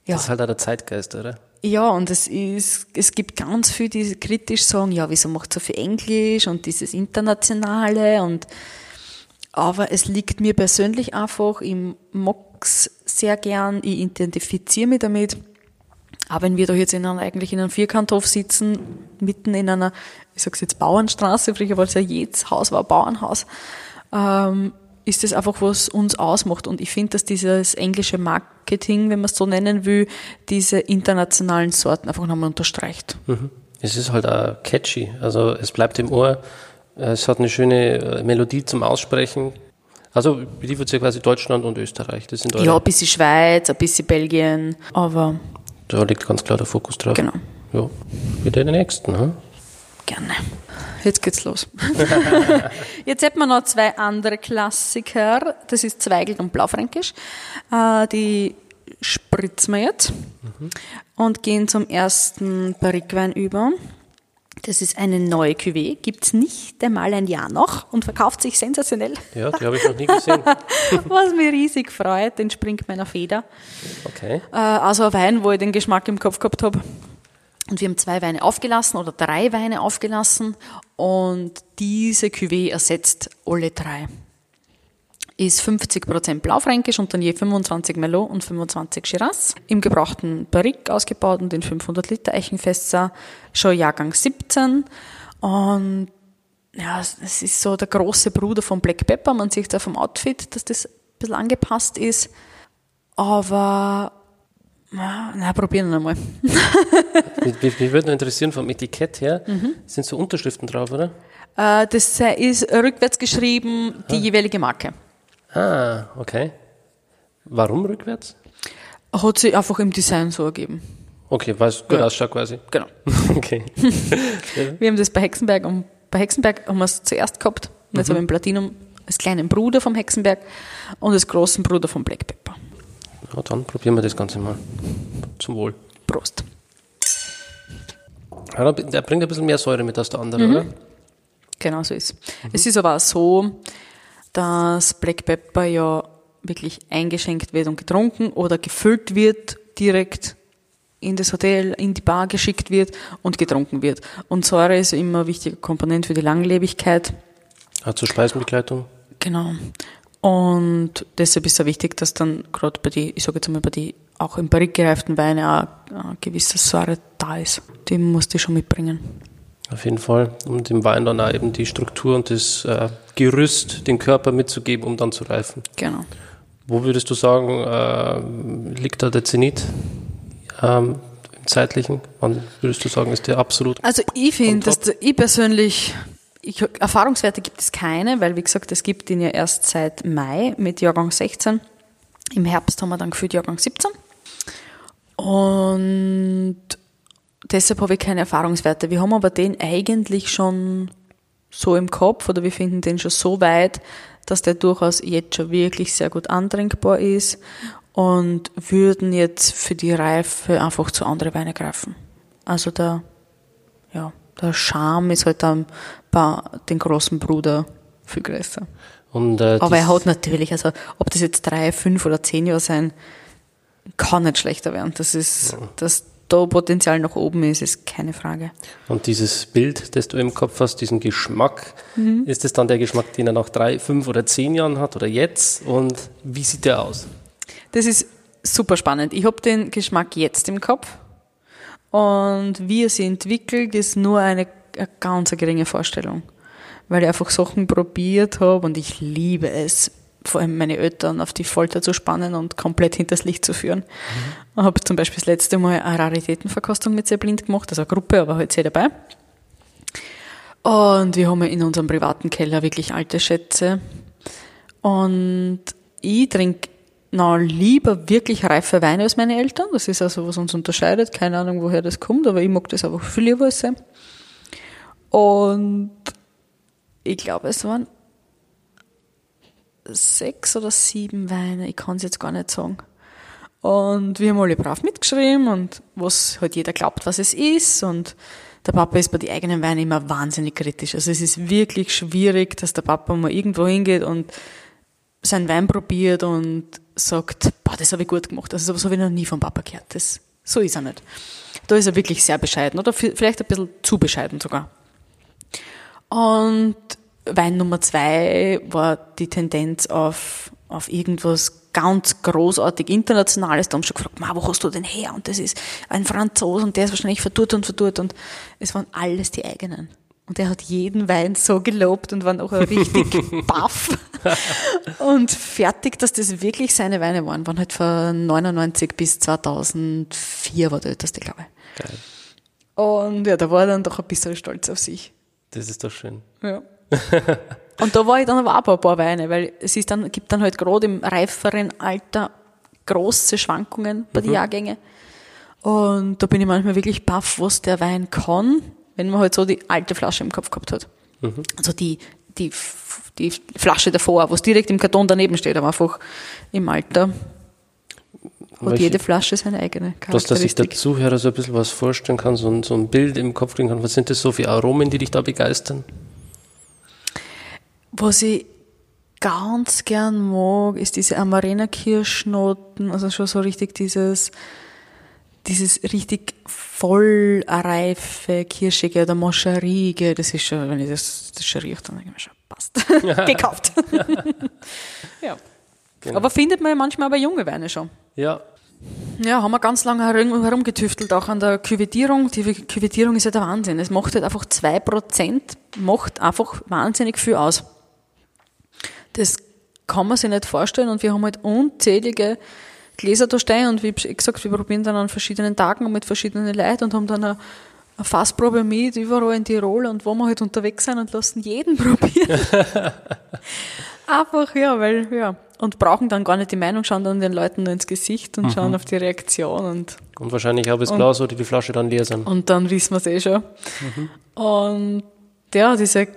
S1: ja. Das ist halt auch der Zeitgeist, oder?
S2: Ja, und es ist, es gibt ganz viele, die kritisch sagen, ja, wieso macht so viel Englisch und dieses Internationale und, aber es liegt mir persönlich einfach, ich mag's sehr gern, ich identifiziere mich damit. Aber wenn wir da jetzt in einer, eigentlich in einem Vierkanthof sitzen, mitten in einer, ich sag's jetzt Bauernstraße, früher war es ja jedes Haus war ein Bauernhaus, ähm, ist das einfach, was uns ausmacht. Und ich finde, dass dieses englische Marketing, wenn man es so nennen will, diese internationalen Sorten einfach nochmal unterstreicht.
S1: Mhm. Es ist halt auch catchy. Also es bleibt im Ohr. Es hat eine schöne äh, Melodie zum Aussprechen. Also beliefert sich quasi Deutschland und Österreich.
S2: Das sind ja, ein bisschen Schweiz, ein bisschen Belgien, aber...
S1: Da liegt ganz klar der Fokus drauf.
S2: Genau.
S1: Ja, wieder den nächsten. Hm?
S2: Gerne. Jetzt geht's los. Jetzt hätten wir noch zwei andere Klassiker. Das ist Zweigelt und Blaufränkisch. Äh, die spritzen wir jetzt mhm. und gehen zum ersten Barrikwein über. Das ist eine neue Cuvée, gibt's nicht einmal ein Jahr noch und verkauft sich sensationell.
S1: Ja, die habe ich noch nie gesehen.
S2: Was mich riesig freut, entspringt meiner Feder.
S1: Okay.
S2: Äh, also ein Wein, wo ich den Geschmack im Kopf gehabt habe. Und wir haben zwei Weine aufgelassen oder drei Weine aufgelassen und diese Cuvée ersetzt alle drei. Ist 50% Blaufränkisch und dann je 25 Merlot und 25 Shiraz. Im gebrauchten Barrique ausgebaut und in 500 Liter Eichenfässer. Schon Jahrgang 17. Und ja, es ist so der große Bruder von Black Pepper. Man sieht da vom Outfit, dass das ein bisschen angepasst ist. Aber na, probieren wir mal.
S1: mich, mich würde interessieren vom Etikett her, mhm. sind so Unterschriften drauf, oder?
S2: Äh, das ist rückwärts geschrieben, die ah. jeweilige Marke.
S1: Ah, okay. Warum rückwärts?
S2: Hat sich einfach im Design so ergeben.
S1: Okay, weil es gut ja. ausschaut quasi.
S2: Genau.
S1: okay.
S2: wir haben das bei Hexenberg und bei Hexenberg haben wir es zuerst gehabt. Und jetzt mhm. haben wir im Platinum als kleinen Bruder vom Hexenberg und als großen Bruder vom Black Pepper.
S1: Ja, dann probieren wir das Ganze mal. Zum Wohl.
S2: Prost.
S1: Ja, der bringt ein bisschen mehr Säure mit als der andere, mhm. oder?
S2: Genau so ist. Mhm. Es ist aber auch so, dass Black Pepper ja wirklich eingeschenkt wird und getrunken oder gefüllt wird, direkt in das Hotel, in die Bar geschickt wird und getrunken wird. Und Säure ist immer ein wichtiger Komponent für die Langlebigkeit.
S1: Ah, zur Speisenbegleitung?
S2: Genau. Und deshalb ist es wichtig, dass dann gerade bei die, ich sage jetzt mal bei die auch im Barrique gereiften Weine auch eine gewisse Säure da ist. Die musst du schon mitbringen.
S1: Auf jeden Fall. Um dem Wein dann auch eben die Struktur und das äh, Gerüst, den Körper mitzugeben, um dann zu reifen.
S2: Genau.
S1: Wo würdest du sagen, äh, liegt da der Zenit ähm, im zeitlichen? Wann würdest du sagen, ist der absolut?
S2: Also ich finde, dass ich persönlich ich, Erfahrungswerte gibt es keine, weil wie gesagt, es gibt ihn ja erst seit Mai mit Jahrgang 16. Im Herbst haben wir dann gefühlt Jahrgang 17. Und deshalb habe ich keine Erfahrungswerte. Wir haben aber den eigentlich schon so im Kopf oder wir finden den schon so weit, dass der durchaus jetzt schon wirklich sehr gut antrinkbar ist und würden jetzt für die Reife einfach zu anderen Weine greifen. Also der, ja, der Charme ist halt dann den großen Bruder viel größer. Und, äh, Aber er hat natürlich, also ob das jetzt drei, fünf oder zehn Jahre sein, kann nicht schlechter werden. Das ist, ja. das, da Potenzial nach oben ist, ist keine Frage.
S1: Und dieses Bild, das du im Kopf hast, diesen Geschmack,
S2: Mhm.
S1: ist es dann der Geschmack, den er nach drei, fünf oder zehn Jahren hat oder jetzt? Und wie sieht der aus?
S2: Das ist super spannend. Ich habe den Geschmack jetzt im Kopf und wie er sich entwickelt, ist nur eine, eine ganz geringe Vorstellung, weil ich einfach Sachen probiert habe und ich liebe es, vor allem meine Eltern auf die Folter zu spannen und komplett hinters Licht zu führen. Ich habe zum Beispiel das letzte Mal eine Raritätenverkostung mit sehr blind gemacht, also eine Gruppe, aber halt sehr dabei. Und wir haben ja in unserem privaten Keller wirklich alte Schätze. Und ich trinke noch lieber wirklich reife Weine als meine Eltern. Das ist also, was uns unterscheidet. Keine Ahnung, woher das kommt, aber ich mag das einfach viel lieber sie. Und ich glaube, es waren sechs oder sieben Weine. Ich kann es jetzt gar nicht sagen. Und wir haben alle brav mitgeschrieben und was halt jeder glaubt, was es ist. Und der Papa ist bei den eigenen Weinen immer wahnsinnig kritisch. Also es ist wirklich schwierig, dass der Papa mal irgendwo hingeht und seinen Wein probiert und sagt, boah, das habe ich gut gemacht. Also sowas habe ich noch nie vom Papa gehört. Das, so ist er nicht. Da ist er wirklich sehr bescheiden oder vielleicht ein bisschen zu bescheiden sogar. Und Wein Nummer zwei war die Tendenz auf, auf irgendwas ganz großartig Internationales. Da haben sie schon gefragt, Ma, wo hast du denn her? Und das ist ein Franzose und der ist wahrscheinlich verdurrt und verdurrt. Und es waren alles die eigenen. Und er hat jeden Wein so gelobt und war auch richtig baff und fertig, dass das wirklich seine Weine waren. Waren halt von 99 bis 2004 war der älteste, glaube ich.
S1: Geil.
S2: Und ja, da war er dann doch ein bisschen stolz auf sich.
S1: Das ist doch schön.
S2: Ja. und da war ich dann aber auch ein paar Weine, weil es ist dann, gibt dann halt gerade im reiferen Alter große Schwankungen bei den Jahrgängen. Und da bin ich manchmal wirklich baff, was der Wein kann, wenn man halt so die alte Flasche im Kopf gehabt hat. Also die, die, die Flasche davor, was direkt im Karton daneben steht, aber einfach im Alter hat jede Flasche seine eigene
S1: Dass, dass sich der
S2: Charakteristik.
S1: Zuhörer so ein bisschen was vorstellen kann, so ein, so ein Bild im Kopf kriegen kann. Was sind das so für Aromen, die dich da begeistern?
S2: Was ich ganz gern mag, ist diese Amarena-Kirschnoten, also schon so richtig dieses, dieses richtig voll reife, kirschige oder moscharige, das ist schon, wenn ich das, das schon rieche, dann denke ich mir schon, passt. Gekauft. ja.
S1: Genau.
S2: Aber findet man ja manchmal bei junge Weine schon.
S1: Ja,
S2: Ja, haben wir ganz lange herum, herumgetüftelt, auch an der Küvettierung. Die Küvettierung ist ja der Wahnsinn. Es macht halt einfach zwei Prozent, macht einfach wahnsinnig viel aus. Das kann man sich nicht vorstellen und wir haben halt unzählige Gläser da stehen und wie gesagt, wir probieren dann an verschiedenen Tagen und mit verschiedenen Leuten und haben dann eine, eine Fassprobe mit überall in Tirol und wo wir halt unterwegs sind und lassen jeden probieren. Einfach, ja, weil, ja. Und brauchen dann gar nicht die Meinung, schauen dann den Leuten nur ins Gesicht und schauen auf die Reaktion und,
S1: und wahrscheinlich habe ich das Glas oder die Flasche dann leer sein.
S2: und dann wissen wir es eh schon. Und ja, diese,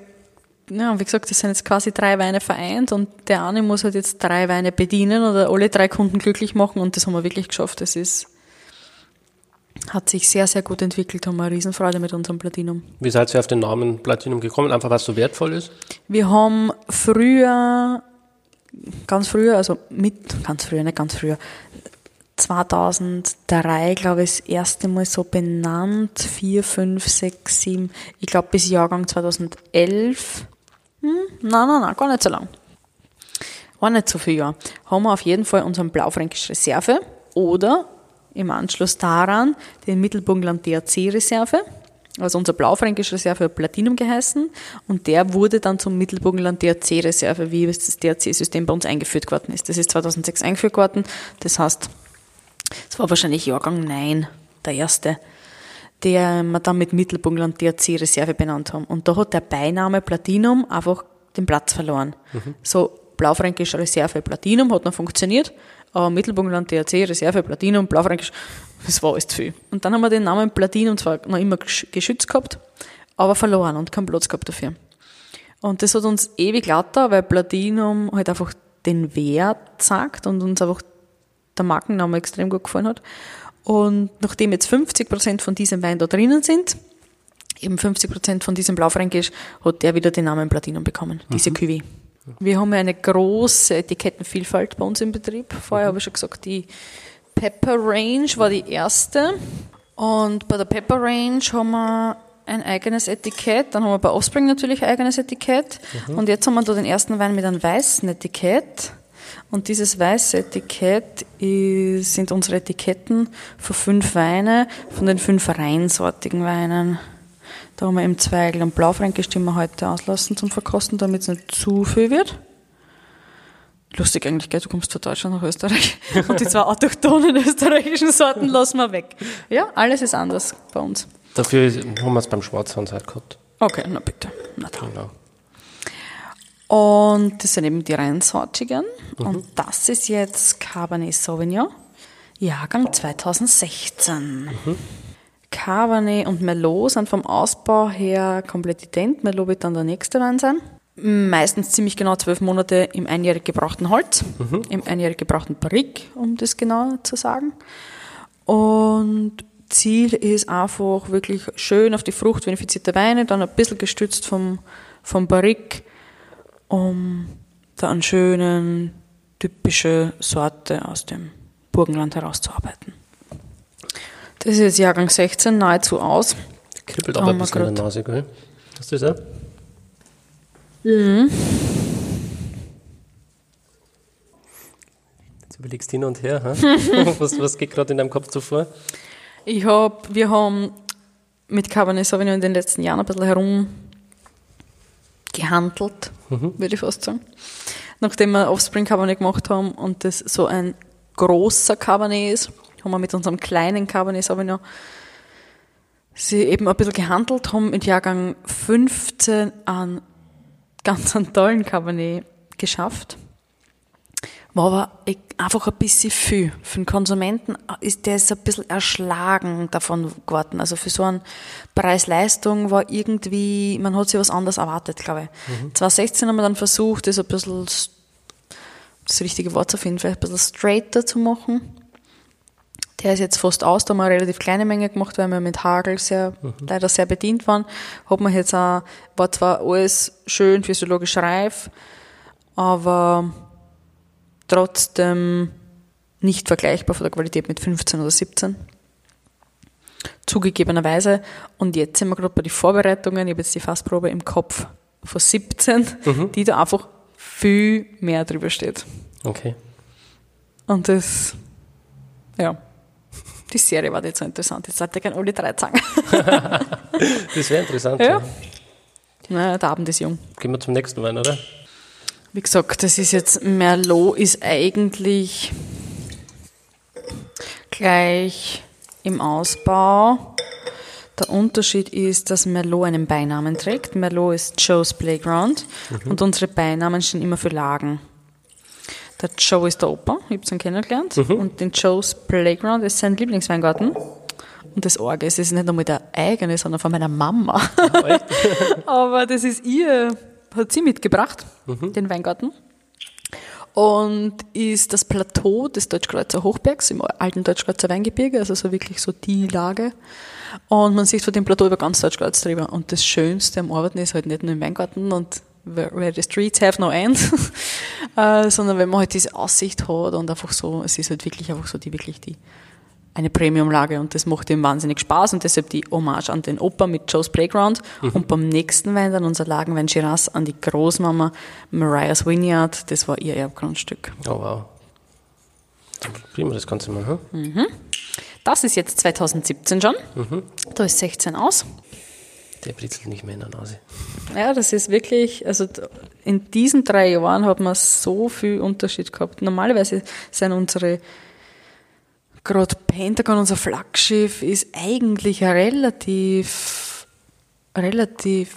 S2: ja, wie gesagt, das sind jetzt quasi drei Weine vereint und der eine muss halt jetzt drei Weine bedienen oder alle drei Kunden glücklich machen und das haben wir wirklich geschafft. Das ist, hat sich sehr, sehr gut entwickelt, haben wir eine Riesenfreude mit unserem Platinum.
S1: Wie seid ihr auf den Namen Platinum gekommen? Einfach, es so wertvoll ist?
S2: Wir haben früher, ganz früher, also mit, ganz früher, nicht ganz früher, 2003, glaube ich, das erste Mal so benannt, 4, 5, 6, 7, ich glaube bis Jahrgang 2011. Hm, nein, nein, nein, gar nicht so lang. War nicht so viel Jahr. Haben wir auf jeden Fall unseren Blaufränkisch Reserve oder im Anschluss daran den Mittelburgenland DRC Reserve. Also unser Blaufränkisch Reserve hat Platinum geheißen und der wurde dann zum Mittelburgenland DRC Reserve, wie das DRC-System bei uns eingeführt worden ist. Das ist 2006 eingeführt worden. Das heißt, es war wahrscheinlich Jahrgang 9, der erste, der wir dann mit Mittelburgenland DRC Reserve benannt haben. Und da hat der Beiname Platinum einfach den Platz verloren. So Blaufränkisch Reserve Platinum hat noch funktioniert, aber Mittelburgenland DRC Reserve Platinum, Blaufränkisch, das war alles zu viel. Und dann haben wir den Namen Platinum zwar noch immer gesch- geschützt gehabt, aber verloren und keinen Platz gehabt dafür. Und das hat uns ewig lauter, weil Platinum halt einfach den Wert sagt und uns einfach der Markenname extrem gut gefallen hat. Und nachdem jetzt 50 Prozent von diesem Wein da drinnen sind, eben 50 Prozent von diesem Blaufränkisch, hat der wieder den Namen Platinum bekommen, diese Cuvée. Wir haben ja eine große Etikettenvielfalt bei uns im Betrieb. Vorher habe ich schon gesagt, die Pepper Range war die erste. Und bei der Pepper Range haben wir ein eigenes Etikett. Dann haben wir bei Offspring natürlich ein eigenes Etikett. Und jetzt haben wir da den ersten Wein mit einem weißen Etikett. Und dieses weiße Etikett ist, sind unsere Etiketten für fünf Weine, von den fünf reinsortigen Weinen. Da haben wir im Zweigel und Blaufränkisch, die wir heute auslassen zum Verkosten, damit es nicht zu viel wird. Lustig eigentlich, gell? du kommst von Deutschland nach Österreich und die zwei autochthonen österreichischen Sorten lassen wir weg. Ja, alles ist anders bei uns.
S1: Dafür haben wir es beim Schwarzhans halt gehabt.
S2: Okay, na bitte. Na dann.
S1: Genau.
S2: Und das sind eben die reinsortigen. Und das ist jetzt Cabernet Sauvignon, Jahrgang 2016. Cabernet und Merlot sind vom Ausbau her komplett ident. Merlot wird dann der nächste Wein sein. Meistens ziemlich genau zwölf Monate im einjährig gebrauchten Holz, im einjährig gebrauchten Barrique, um das genauer zu sagen. Und Ziel ist einfach wirklich schön auf die Frucht vinifizierte Weine, dann ein bisschen gestützt vom, vom Barrique, um da einen schönen, typische Sorte aus dem Burgenland herauszuarbeiten. Das ist jetzt Jahrgang 16 nahezu aus.
S1: Kribbelt
S2: Oh,
S1: aber ein bisschen in der Nase, gell? Hast du das auch?
S2: Mhm.
S1: Jetzt überlegst du hin und her, was, was geht gerade in deinem Kopf so vor?
S2: Ich hab, wir haben mit Cabernet Sauvignon in den letzten Jahren ein bisschen herum gehandelt, würde ich fast sagen. Nachdem wir Offspring Cabernet gemacht haben und das so ein großer Cabernet ist, haben wir mit unserem kleinen Cabernet Sauvignon sie eben ein bisschen gehandelt, haben mit Jahrgang 15 einen ganz einen tollen Cabernet geschafft. War aber e- einfach ein bisschen viel. Für den Konsumenten ist der ist ein bisschen erschlagen davon geworden. Also für so eine Preis-Leistung war irgendwie, man hat sich was anderes erwartet, glaube ich. 2016 haben wir dann versucht, das ein bisschen, das richtige Wort zu finden, vielleicht ein bisschen straighter zu machen. Der ist jetzt fast aus, da haben wir eine relativ kleine Menge gemacht, weil wir mit Hagel sehr, leider sehr bedient waren. Hat man jetzt auch, war zwar alles schön physiologisch reif, aber trotzdem nicht vergleichbar von der Qualität mit 15 oder 17. Zugegebenerweise. Und jetzt sind wir gerade bei den Vorbereitungen. Ich habe jetzt die Fassprobe im Kopf von 17, die da einfach viel mehr drüber steht.
S1: Okay.
S2: Und das, ja, die Serie war nicht so interessant. Jetzt sollte ich gerne alle drei sagen.
S1: Das wäre interessant.
S2: Ja.
S1: Ja.
S2: Na, der Abend ist jung.
S1: Gehen wir zum nächsten Wein, oder?
S2: Wie gesagt, das ist jetzt, Merlot ist eigentlich gleich im Ausbau. Der Unterschied ist, dass Merlot einen Beinamen trägt. Merlot ist Joe's Playground und unsere Beinamen stehen immer für Lagen. Der Joe ist der Opa, ich habe ihn kennengelernt. Und den Joe's Playground ist sein Lieblingsweingarten. Und das Orge ist, nicht einmal der eigene, sondern von meiner Mama. Aber das ist ihr, hat sie mitgebracht, den Weingarten. Und ist das Plateau des Deutschkreuzer Hochbergs im alten Deutschkreuzer Weingebirge, also so wirklich so die Lage. Und man sieht von dem Plateau über ganz Deutschkreuz drüber. Und das Schönste am Arbeiten ist halt nicht nur im Weingarten und where, the streets have no end, äh, sondern wenn man halt diese Aussicht hat und einfach so, es ist halt wirklich einfach so die, wirklich die, eine Premium-Lage und das macht ihm wahnsinnig Spaß und deshalb die Hommage an den Opa mit Joe's Playground und beim nächsten Wein dann unser Lagenwein Shiraz an die Großmama Mariah's Vineyard, das war ihr Erbgrundstück.
S1: Oh, wow. Probieren wir das Ganze mal, hm?
S2: Das ist jetzt 2017 schon, da ist 16 aus.
S1: Der britzelt nicht mehr in der Nase.
S2: Ja, das ist wirklich, also in diesen drei Jahren hat man so viel Unterschied gehabt. Normalerweise sind unsere, gerade Pentagon, unser Flaggschiff, ist eigentlich relativ, relativ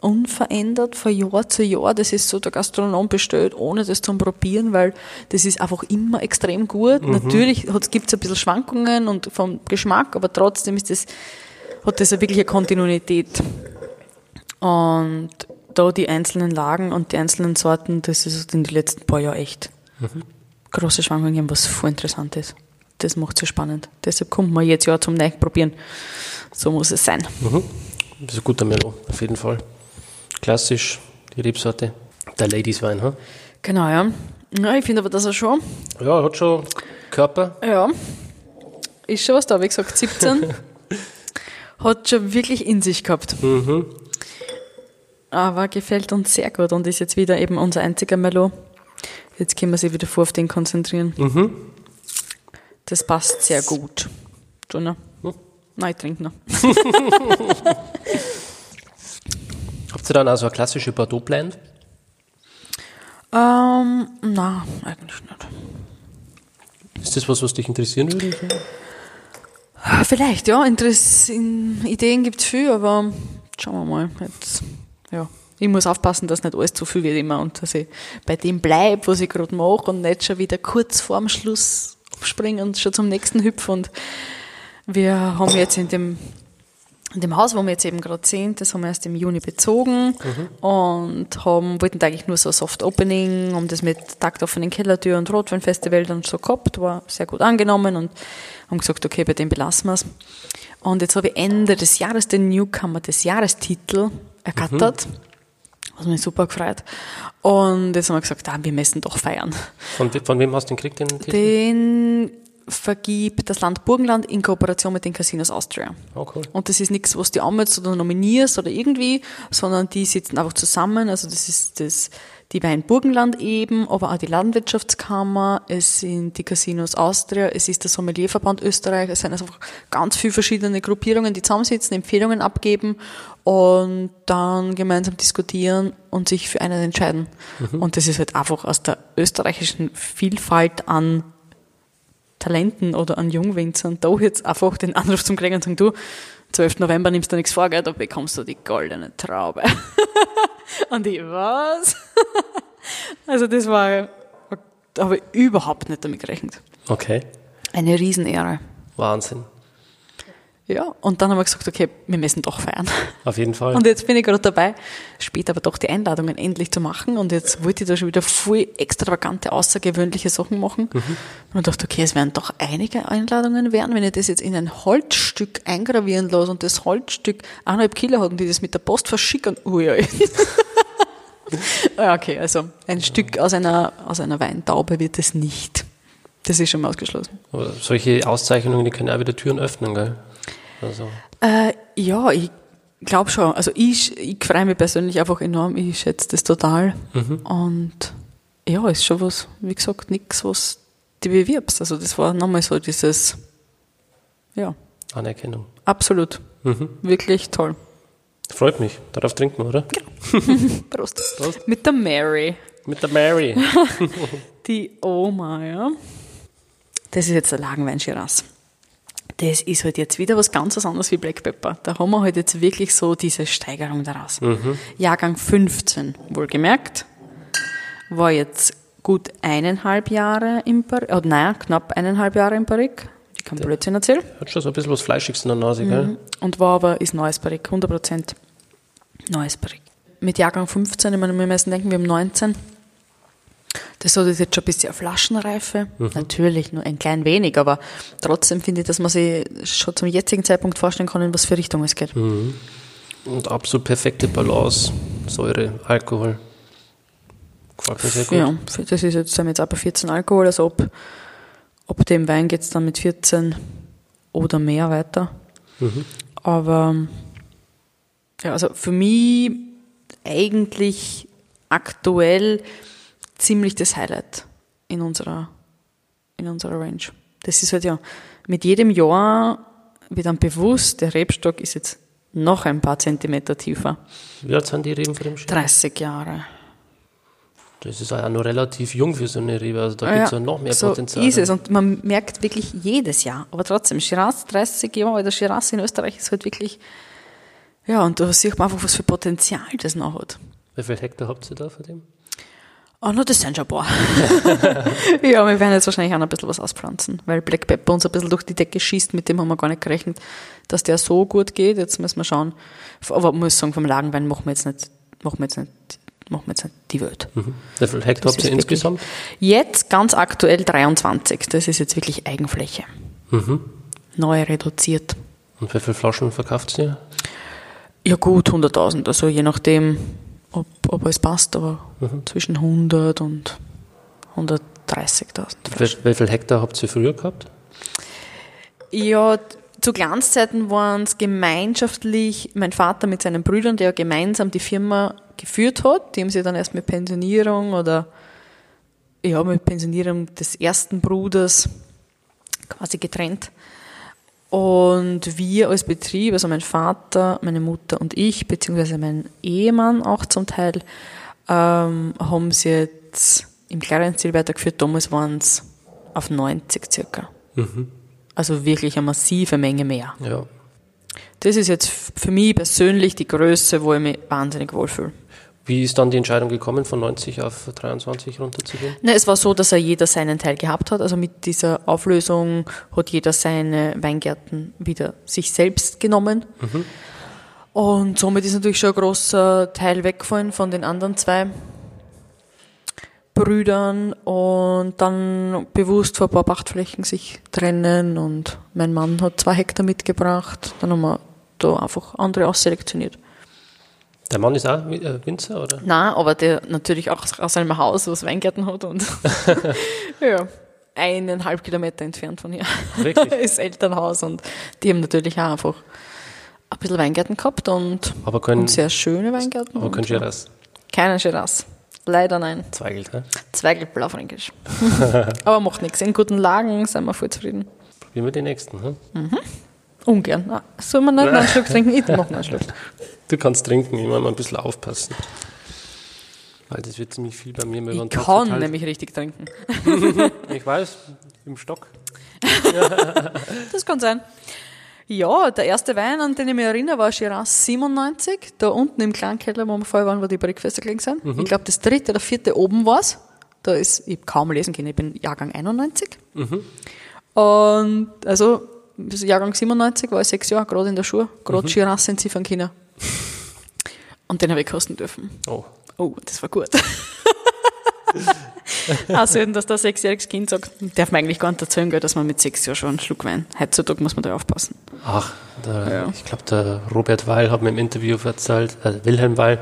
S2: unverändert von Jahr zu Jahr. Das ist so, der Gastronom bestellt, ohne das zu probieren, weil das ist einfach immer extrem gut. Natürlich gibt es ein bisschen Schwankungen und vom Geschmack, aber trotzdem ist das, hat das eine wirkliche Kontinuität. Und da die einzelnen Lagen und die einzelnen Sorten, das ist in den letzten paar Jahren echt große Schwankungen, gegeben, was voll interessant ist. Das macht es spannend. Deshalb kommt man jetzt ja zum Neu probieren. So muss es sein.
S1: Das ist ein guter Merlot, auf jeden Fall. Klassisch, die Rebsorte. Der Ladies Wein, hm?
S2: Genau, ja. Ja, ich finde aber das auch schon.
S1: Ja, hat schon Körper.
S2: Ja. Ist schon was da, wie gesagt, 17. Hat schon wirklich in sich gehabt.
S1: Mhm.
S2: Aber gefällt uns sehr gut und ist jetzt wieder eben unser einziger Melo. Jetzt können wir sich wieder vor auf den konzentrieren.
S1: Mhm.
S2: Das passt sehr gut. Du noch?
S1: Hm?
S2: Nein, ich trinke noch.
S1: Habt ihr dann also eine klassische Bordeaux-Blend?
S2: Ähm, na, eigentlich nicht.
S1: Ist das was, was dich interessieren würde?
S2: Ah, Vielleicht, ja. Interess in Ideen gibt es viel, aber schauen wir mal. Jetzt, ja. Ich muss aufpassen, dass nicht alles zu viel wird immer und dass ich bei dem bleibe, was ich gerade mache und nicht schon wieder kurz vorm Schluss abspringe und schon zum nächsten hüpfe. Und wir haben jetzt in dem, in dem Haus, wo wir jetzt eben gerade sind, das haben wir erst im Juni bezogen und haben, wollten eigentlich nur so Soft Opening, haben das mit taktoffenen Kellertür und Rotweinfestival dann so gehabt, war sehr gut angenommen und haben gesagt, okay, bei dem belassen wir es. Und jetzt habe ich Ende des Jahres den Newcomer des Jahrestitel ergattert. Was mich super gefreut. Und jetzt haben wir gesagt, ah, wir müssen doch feiern.
S1: Von, von wem hast du den gekriegt, den Titel?
S2: Den vergibt das Land Burgenland in Kooperation mit den Casinos Austria.
S1: Oh, cool.
S2: Und das ist nichts, was du anmeldest oder nominierst oder irgendwie, sondern die sitzen einfach zusammen. Also das ist das, die Wein Burgenland eben, aber auch die Landwirtschaftskammer, es sind die Casinos Austria, es ist der Sommelierverband Österreich, es sind also einfach ganz viele verschiedene Gruppierungen, die zusammensitzen, Empfehlungen abgeben und dann gemeinsam diskutieren und sich für einen entscheiden. Und das ist halt einfach aus der österreichischen Vielfalt an Talenten oder an Jungwinzern da jetzt einfach den Anruf zum kriegen und sagen, du, 12. November nimmst du nichts vor, gell, da bekommst du die goldene Traube. und ich, was? also das war, da habe ich überhaupt nicht damit gerechnet.
S1: Okay.
S2: Eine Riesenehre.
S1: Wahnsinn.
S2: Ja, und dann haben wir gesagt, okay, wir müssen doch feiern.
S1: Auf jeden Fall.
S2: Und jetzt bin ich gerade dabei, später aber doch die Einladungen endlich zu machen. Und jetzt wollte ich da schon wieder voll extravagante, außergewöhnliche Sachen machen. Und ich dachte, okay, es werden doch einige Einladungen werden, wenn ich das jetzt in ein Holzstück eingravieren lasse und das Holzstück eineinhalb Kilo hat und die das mit der Post verschicken. Ui, ui. ja, okay, also ein Stück aus einer, aus einer Weintaube wird es nicht. Das ist schon mal ausgeschlossen.
S1: Aber solche Auszeichnungen, die können auch wieder Türen öffnen, gell? Also,
S2: Äh, ja, ich glaube schon. Also ich, ich freue mich persönlich einfach enorm. Ich schätze das total. Und ja, ist schon was, wie gesagt, nichts, was du bewirbst. Also das war nochmal so dieses, ja,
S1: Anerkennung.
S2: absolut. Wirklich toll.
S1: Freut mich. Darauf trinken wir, oder?
S2: Prost.
S1: Prost.
S2: Mit der Mary,
S1: Mit der Mary.
S2: die Oma, ja. Das ist jetzt der Lagenwein Shiraz. Das ist halt jetzt wieder was ganz anderes wie Black Pepper. Da haben wir halt jetzt wirklich so diese Steigerung daraus. Jahrgang 15, wohlgemerkt, war jetzt gut eineinhalb Jahre im Barrique, oh, naja, knapp eineinhalb Jahre im Barrique. Ich kann Blödsinn erzählen.
S1: Hat schon so ein bisschen was Fleischiges in der Nase, gell?
S2: Und war aber, ist neues Barrique, 100% neues Barrique. Mit Jahrgang 15, ich meine, wir müssen denken, wir haben 19. Das hat jetzt schon ein bisschen Flaschenreife. Natürlich nur ein klein wenig, aber trotzdem finde ich, dass man sich schon zum jetzigen Zeitpunkt vorstellen kann, in was für Richtung es geht.
S1: Und absolut perfekte Balance. Säure, Alkohol. Gefällt mir sehr gut.
S2: Ja, das ist jetzt, sind jetzt bei 14 Alkohol, also ob, ob dem Wein geht es dann mit 14 oder mehr weiter. Aber ja, also für mich eigentlich aktuell ziemlich das Highlight in unserer, in unserer Range. Das ist halt ja, mit jedem Jahr wird dann bewusst, der Rebstock ist jetzt noch ein paar Zentimeter tiefer.
S1: Wie alt sind die Reben für den Schiff?
S2: 30 Jahre.
S1: Das ist ja noch relativ jung für so eine Rebe. Also da gibt es ja noch mehr
S2: so
S1: Potenzial.
S2: ist es. Und man merkt wirklich jedes Jahr. Aber trotzdem, Shiraz, 30 Jahre, der Shiraz in Österreich ist halt wirklich, ja, und da sieht man einfach, was für Potenzial das noch hat.
S1: Wie viel Hektar habt ihr da von dem?
S2: Oh, no, das sind schon ein paar. ja, wir werden jetzt wahrscheinlich auch noch ein bisschen was auspflanzen, weil Black Pepper uns ein bisschen durch die Decke schießt, mit dem haben wir gar nicht gerechnet, dass der so gut geht. Jetzt müssen wir schauen. Aber man muss sagen, vom Lagenwein machen wir jetzt nicht, machen wir jetzt nicht, machen wir jetzt nicht die Welt.
S1: Mhm. Wie viel Hektar habt ihr insgesamt?
S2: Jetzt ganz aktuell 23. Das ist jetzt wirklich Eigenfläche.
S1: Mhm.
S2: Neu reduziert.
S1: Und wie viele Flaschen verkauft ihr?
S2: Ja gut, 100.000. Also je nachdem, ob, ob alles passt, aber zwischen 100 und 130.000.
S1: Wie, wie viel Hektar habt ihr früher gehabt?
S2: Ja, zu Glanzzeiten waren es gemeinschaftlich mein Vater mit seinen Brüdern, der gemeinsam die Firma geführt hat. Die haben sich dann erst mit Pensionierung oder ja, mit Pensionierung des ersten Bruders quasi getrennt. Und wir als Betrieb, also mein Vater, meine Mutter und ich, beziehungsweise mein Ehemann auch zum Teil, ähm, haben sie jetzt im kleineren Stil weitergeführt. Damals waren es auf 90 circa.
S1: Mhm.
S2: Also wirklich eine massive Menge mehr.
S1: Ja.
S2: Das ist jetzt für mich persönlich die Größe, wo ich mich wahnsinnig wohlfühle.
S1: Wie ist dann die Entscheidung gekommen, von 90 auf 23 runterzugehen?
S2: Ne, es war so, dass er jeder seinen Teil gehabt hat. Also mit dieser Auflösung hat jeder seine Weingärten wieder sich selbst genommen. Und somit ist natürlich schon ein großer Teil weggefallen von den anderen zwei Brüdern und dann bewusst vor ein paar Pachtflächen sich trennen und mein Mann hat zwei Hektar mitgebracht. Dann haben wir da einfach andere ausselektioniert.
S1: Der Mann ist auch äh, Winzer, oder?
S2: Nein, aber der natürlich auch aus seinem Haus, was Weingärten hat und ja, eineinhalb Kilometer entfernt von hier
S1: Wirklich?
S2: ist Elternhaus und die haben natürlich auch einfach ein bisschen Weingärten gehabt und,
S1: Aber können,
S2: und sehr schöne Weingärten.
S1: aber können Shiraz
S2: Keine Shiraz. Leider nein.
S1: Zweigelt, ne?
S2: Zweigelt Blaufränkisch. aber macht nichts. In guten Lagen sind wir voll zufrieden.
S1: Probieren wir die nächsten. Hm?
S2: Ungern. Ah, soll man nicht noch einen Schluck trinken? Ich mach noch einen Schluck.
S1: Du kannst trinken, immer mal ein bisschen aufpassen. Weil das wird ziemlich viel bei mir. wenn man
S2: Ich kann
S1: verteilt.
S2: nämlich richtig trinken.
S1: Ich weiß, im Stock.
S2: Das kann sein. Ja, der erste Wein, an den ich mich erinnere, war Shiraz 97. Da unten im Kleinkeller, wo wir vorher waren, wo die Brickfässer gelegen sind. Ich glaube, das dritte oder vierte oben war's. Da ist, ich kaum lesen können, ich bin Jahrgang 91. Und, also, das Jahrgang 97 war ich sechs Jahre, gerade in der Schule, gerade Shiraz entziffern können. Und den habe ich kosten dürfen.
S1: Oh,
S2: Oh, das war gut. Selten, dass der sechsjähriges Kind sagt, darf man eigentlich gar nicht erzählen, dass man mit sechs Jahren schon einen Schluck Wein. Heutzutage muss man da aufpassen.
S1: Ach, der,
S2: Ja.
S1: ich glaube, der Robert Weil hat mir im Interview erzählt, äh, Wilhelm Weil,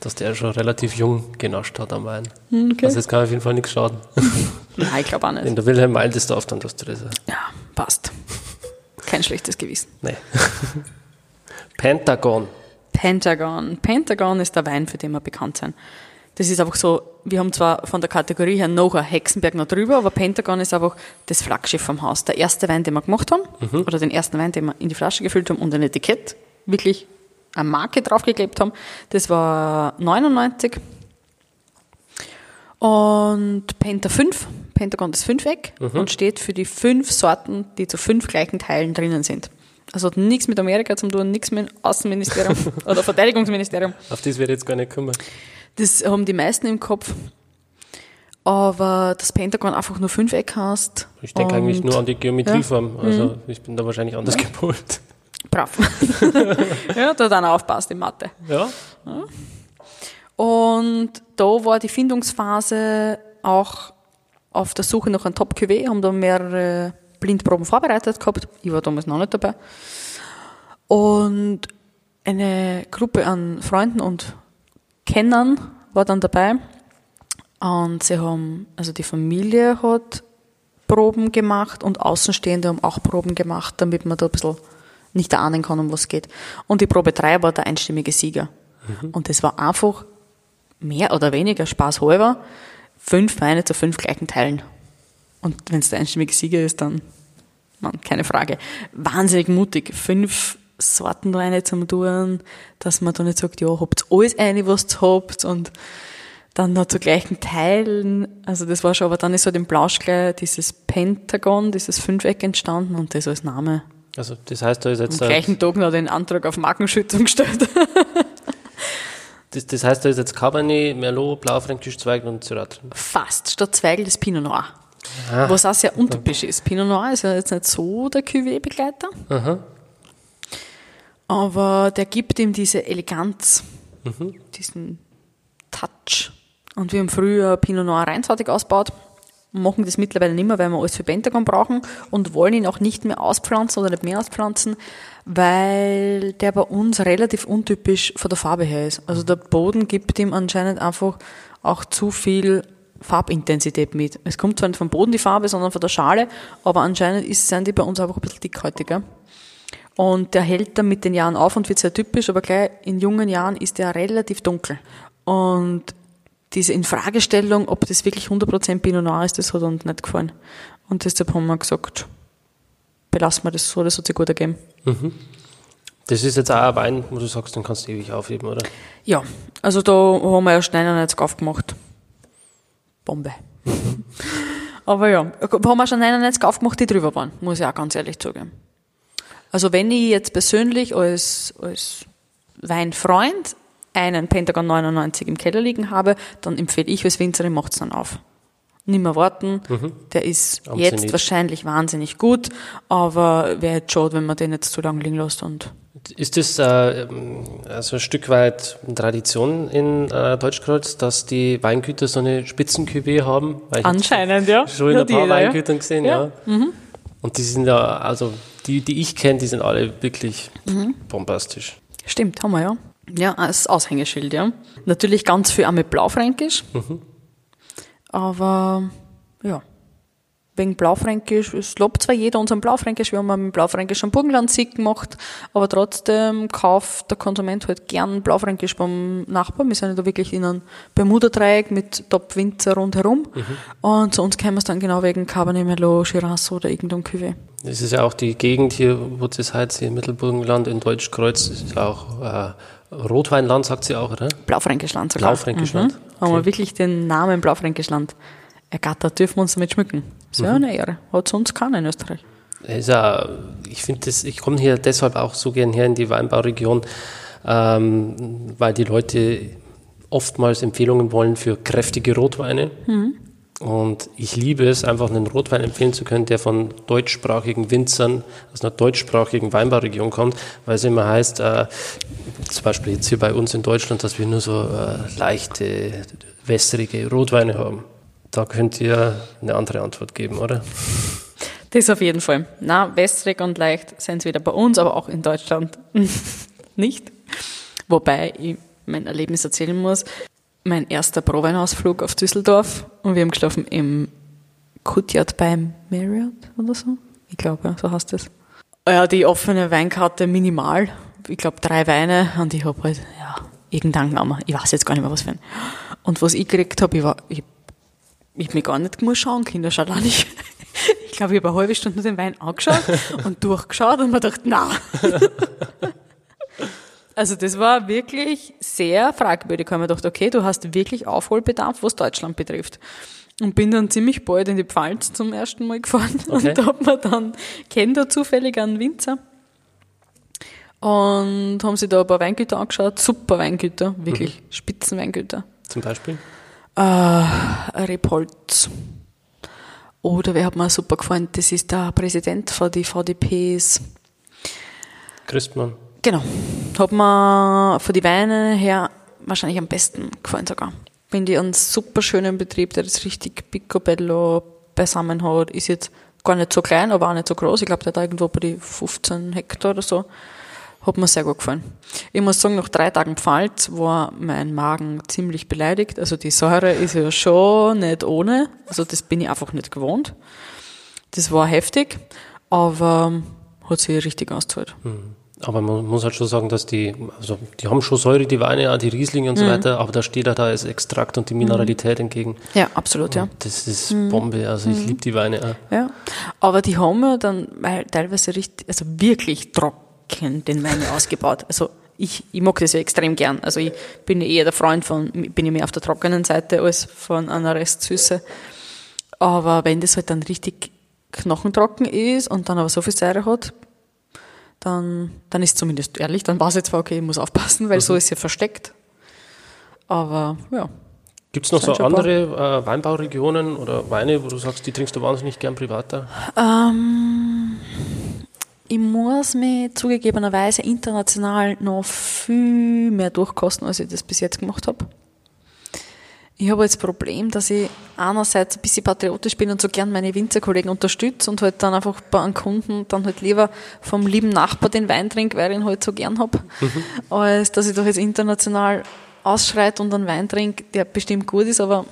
S1: dass der schon relativ jung genascht hat am Wein.
S2: Okay.
S1: Also es kann auf jeden Fall nichts schaden.
S2: Nein, ich glaube auch
S1: Wenn
S2: nicht.
S1: der Wilhelm Weil das darf, dann darfst du das.
S2: Ja, passt. Kein schlechtes Gewissen.
S1: Nee. Pentagon.
S2: Pentagon. Pentagon ist der Wein, für den wir bekannt sind. Das ist einfach so, wir haben zwar von der Kategorie her noch ein Hexenberg noch drüber, aber Pentagon ist einfach das Flaggschiff vom Haus. Der erste Wein, den wir gemacht haben, oder den ersten Wein, den wir in die Flasche gefüllt haben und ein Etikett, wirklich eine Marke draufgeklebt haben, das war 99. Und Penta 5, Pentagon das Fünfeck und steht für die fünf Sorten, die zu fünf gleichen Teilen drinnen sind. Also hat nichts mit Amerika zu tun, nichts mit Außenministerium oder Verteidigungsministerium.
S1: Auf das werde ich jetzt gar nicht kümmern.
S2: Das haben die meisten im Kopf. Aber das Pentagon einfach nur Fünfeck hast.
S1: Ich denke eigentlich nur an die Geometrieform. Also ich bin da wahrscheinlich anders gepolt.
S2: Brav. ja, da dann aufpasst in Mathe.
S1: Ja,
S2: Und da war die Findungsphase auch auf der Suche nach einem top -QW, haben da mehrere Blindproben vorbereitet gehabt. Ich war damals noch nicht dabei. Und eine Gruppe an Freunden und Kennern war dann dabei. Und sie haben, also die Familie hat Proben gemacht und Außenstehende haben auch Proben gemacht, damit man da ein bisschen nicht ahnen kann, um was es geht. Und die Probe 3 war der einstimmige Sieger. Und das war einfach mehr oder weniger Spaß halber, fünf Weine zu fünf gleichen Teilen. Und wenn es der einstimmige Sieger ist, dann, man, keine Frage. Wahnsinnig mutig, fünf Sorten Weine zum tun, dass man da nicht sagt, ja, habt alles eine, was ihr habt und dann noch zu gleichen Teilen. Also das war schon, aber dann ist halt im Blausch gleich dieses Pentagon, dieses Fünfeck entstanden und das als Name.
S1: also das heißt, da ist
S2: Am
S1: jetzt, äh,
S2: gleichen Tag noch den Antrag auf Markenschützung gestellt.
S1: das, das heißt, da ist jetzt Cabernet, Merlot, Blaufränkisch, Zweig und Syrah drin.
S2: Fast statt Zweigel das Pinot Noir. Was auch sehr untypisch ist. Pinot Noir ist ja jetzt nicht so der Cuvée-Begleiter. Aber der gibt ihm diese Eleganz, diesen Touch. Und wir haben früher Pinot Noir reinsartig ausgebaut, machen das mittlerweile nicht mehr, weil wir alles für Pentagon brauchen und wollen ihn auch nicht mehr auspflanzen oder nicht mehr auspflanzen, weil der bei uns relativ untypisch von der Farbe her ist. Also der Boden gibt ihm anscheinend einfach auch zu viel Farbintensität mit. Es kommt zwar nicht vom Boden die Farbe, sondern von der Schale, aber anscheinend ist, sind die bei uns einfach ein bisschen dickhaltiger. Und der hält dann mit den Jahren auf und wird sehr typisch, aber gleich in jungen Jahren ist er relativ dunkel. Und diese Infragestellung, ob das wirklich 100% Pinot Noir ist, das hat uns nicht gefallen. Und deshalb haben wir gesagt, belassen wir das so, das hat sich gut ergeben.
S1: Mhm. Das ist jetzt auch ein Wein, wo du sagst, den kannst du ewig aufheben, oder?
S2: Ja, also da haben wir erst 99 aufgemacht. Bombe. Aber ja, haben wir schon 99 aufgemacht, die drüber waren, muss ich auch ganz ehrlich zugeben. Also wenn ich jetzt persönlich als, als Weinfreund einen Pentagon 99 im Keller liegen habe, dann empfehle ich als Winzerin, macht's dann auf. Nicht mehr warten. Mhm. Der ist Am jetzt wahrscheinlich wahnsinnig gut, aber wäre jetzt schade, wenn man den jetzt zu lange liegen lässt und
S1: ist das äh, also ein Stück weit Tradition in äh, Deutschkreuz, dass die Weingüter so eine Spitzenkübe haben?
S2: Anscheinend, ja.
S1: Schon in ein paar jeder, Weingütern gesehen, ja. ja. Mhm. Und die sind ja, also die, die ich kenne, die sind alle wirklich mhm. bombastisch.
S2: Stimmt, haben wir ja. Ja, als Aushängeschild, ja. Natürlich ganz viel auch mit Blaufränkisch. Mhm. Aber ja, wegen Blaufränkisch, es lobt zwar jeder unseren Blaufränkisch, wir haben mit Blaufränkisch einen Burgenlandsieg gemacht, aber trotzdem kauft der Konsument halt gern Blaufränkisch beim Nachbarn. Wir sind ja da wirklich in einem Bermuda-Dreieck mit Top-Winzer rundherum. Mhm. Und zu uns kämen wir es dann genau wegen Cabernet Merlot, Shiraz oder irgendein Cuvée.
S1: Das ist ja auch die Gegend hier, wo das heißt, hier im Mittelburgenland in Deutschkreuz, das ist auch äh, Rotweinland, sagt sie auch, oder?
S2: Blaufränkischland sogar.
S1: Blaufränkischland. Mhm.
S2: Okay. Haben wir wirklich den Namen Blaufränkischland ergattert, dürfen wir uns damit schmücken. Sehr mhm. eine Ehre. Hat sonst keiner in Österreich.
S1: Ja, ich finde das, ich komme hier deshalb auch so gern her in die Weinbauregion, ähm, weil die Leute oftmals Empfehlungen wollen für kräftige Rotweine. Mhm. Und ich liebe es, einfach einen Rotwein empfehlen zu können, der von deutschsprachigen Winzern aus einer deutschsprachigen Weinbauregion kommt, weil es immer heißt, äh, zum Beispiel jetzt hier bei uns in Deutschland, dass wir nur so äh, leichte, wässrige Rotweine haben. Da könnt ihr eine andere Antwort geben, oder?
S2: Das auf jeden Fall. Na, wässrig und leicht sind es wieder bei uns, aber auch in Deutschland nicht. Wobei ich mein Erlebnis erzählen muss mein erster Proweinausflug auf Düsseldorf und wir haben geschlafen im Kutjat beim Marriott oder so. Ich glaube, so heißt es. Ja, die offene Weinkarte minimal. Ich glaube, drei Weine und ich habe halt, ja, irgendeinen genommen. Ich weiß jetzt gar nicht mehr, was für ein. Und was ich gekriegt habe, ich war, ich, ich habe mich gar nicht muss schauen, Kinder schaut auch nicht. Ich glaube, ich habe eine halbe Stunde den Wein angeschaut und durchgeschaut und mir gedacht, na. Also das war wirklich sehr fragwürdig. Ich habe mir gedacht, okay, du hast wirklich Aufholbedarf, was Deutschland betrifft. Und bin dann ziemlich bald in die Pfalz zum ersten Mal gefahren okay. und habe mir dann, kennt da zufällig einen Winzer und haben sich da ein paar Weingüter angeschaut, super Weingüter, wirklich mhm. Spitzenweingüter.
S1: Zum Beispiel?
S2: Äh, Repolz. Oder wer hat mir super gefallen? Das ist der Präsident von die VDPs.
S1: Christmann.
S2: Genau. Hat mir von die Weine her wahrscheinlich am besten gefallen sogar. Finde ich einen super schönen Betrieb, der das richtig picobello beisammen hat. Ist jetzt gar nicht so klein, aber auch nicht so groß. Ich glaube, der hat irgendwo bei die 15 Hektar oder so. Hat mir sehr gut gefallen. Ich muss sagen, nach drei Tagen Pfalz war mein Magen ziemlich beleidigt. Also die Säure ist ja schon nicht ohne. Also das bin ich einfach nicht gewohnt. Das war heftig, aber hat sich richtig ausgezahlt. Mhm.
S1: Aber man muss halt schon sagen, dass die, also die haben schon Säure, die Weine, auch die Rieslinge und so mhm. weiter, aber da steht auch da als Extrakt und die Mineralität mhm. entgegen.
S2: Ja, absolut, ja.
S1: Das ist mhm. Bombe, also ich mhm. liebe die Weine auch.
S2: Ja, aber die haben ja dann teilweise richtig, also wirklich trocken den Wein ausgebaut. Also ich, ich mag das ja extrem gern. Also ich bin eher der Freund von, bin ich mehr auf der trockenen Seite als von einer Restsüße. Aber wenn das halt dann richtig knochentrocken ist und dann aber so viel Säure hat, dann, dann ist zumindest ehrlich, dann war es jetzt zwar okay, ich muss aufpassen, weil mhm. so ist sie versteckt. Aber ja.
S1: Gibt es noch so andere äh, Weinbauregionen oder Weine, wo du sagst, die trinkst du wahnsinnig gern privater?
S2: Ähm, ich muss mich zugegebenerweise international noch viel mehr durchkosten, als ich das bis jetzt gemacht habe. Ich habe jetzt das Problem, dass ich einerseits ein bisschen patriotisch bin und so gern meine Winzerkollegen unterstütze und halt dann einfach bei einem Kunden dann halt lieber vom lieben Nachbar den Wein trinke, weil ich ihn halt so gern habe, mhm. als dass ich doch jetzt international ausschreit und einen Wein trinke, der bestimmt gut ist, aber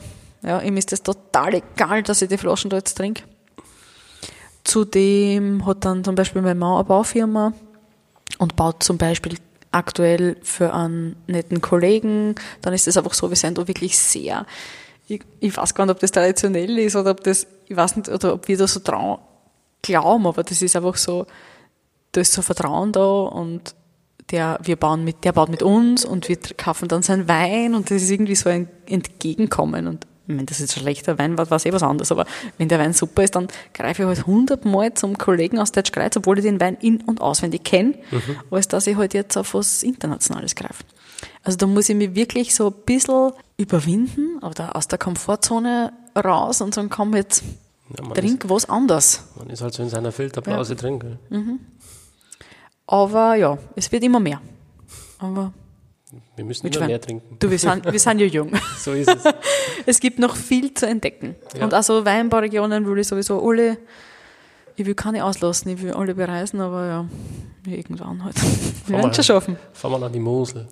S2: ja, ihm ist das total egal, dass ich die Flaschen da jetzt trinke. Zudem hat dann zum Beispiel meine Mama eine Baufirma und baut zum Beispiel aktuell für einen netten Kollegen, dann ist es einfach so, wir sind da wirklich sehr, ich, ich weiß gar nicht, ob das traditionell ist oder ob das, ich weiß nicht, oder ob wir da so dran glauben, aber das ist einfach so, da ist so Vertrauen da und der, wir bauen mit, der baut mit uns und wir kaufen dann seinen Wein und das ist irgendwie so ein Entgegenkommen und wenn das jetzt schlechter Wein war, war es eh was anderes, aber wenn der Wein super ist, dann greife ich halt hundertmal zum Kollegen aus der Kreuz, obwohl ich den Wein in- und auswendig kenne, mhm. als dass ich halt jetzt auf was Internationales greife. Also da muss ich mich wirklich so ein bisschen überwinden oder aus der Komfortzone raus und sagen, komm jetzt, ja, trink ist, was anderes.
S1: Man ist halt so in seiner Filterblase ja. drin. Mhm.
S2: Aber ja, es wird immer mehr. Aber
S1: wir müssen immer mehr trinken.
S2: Du, wir sind, wir sind ja jung.
S1: so ist es.
S2: es gibt noch viel zu entdecken. Ja. Und also Weinbauregionen will ich sowieso alle, ich will keine auslassen, ich will alle bereisen, aber ja, irgendwann halt. Wir werden es schon schaffen.
S1: Fahren wir an die Mosel.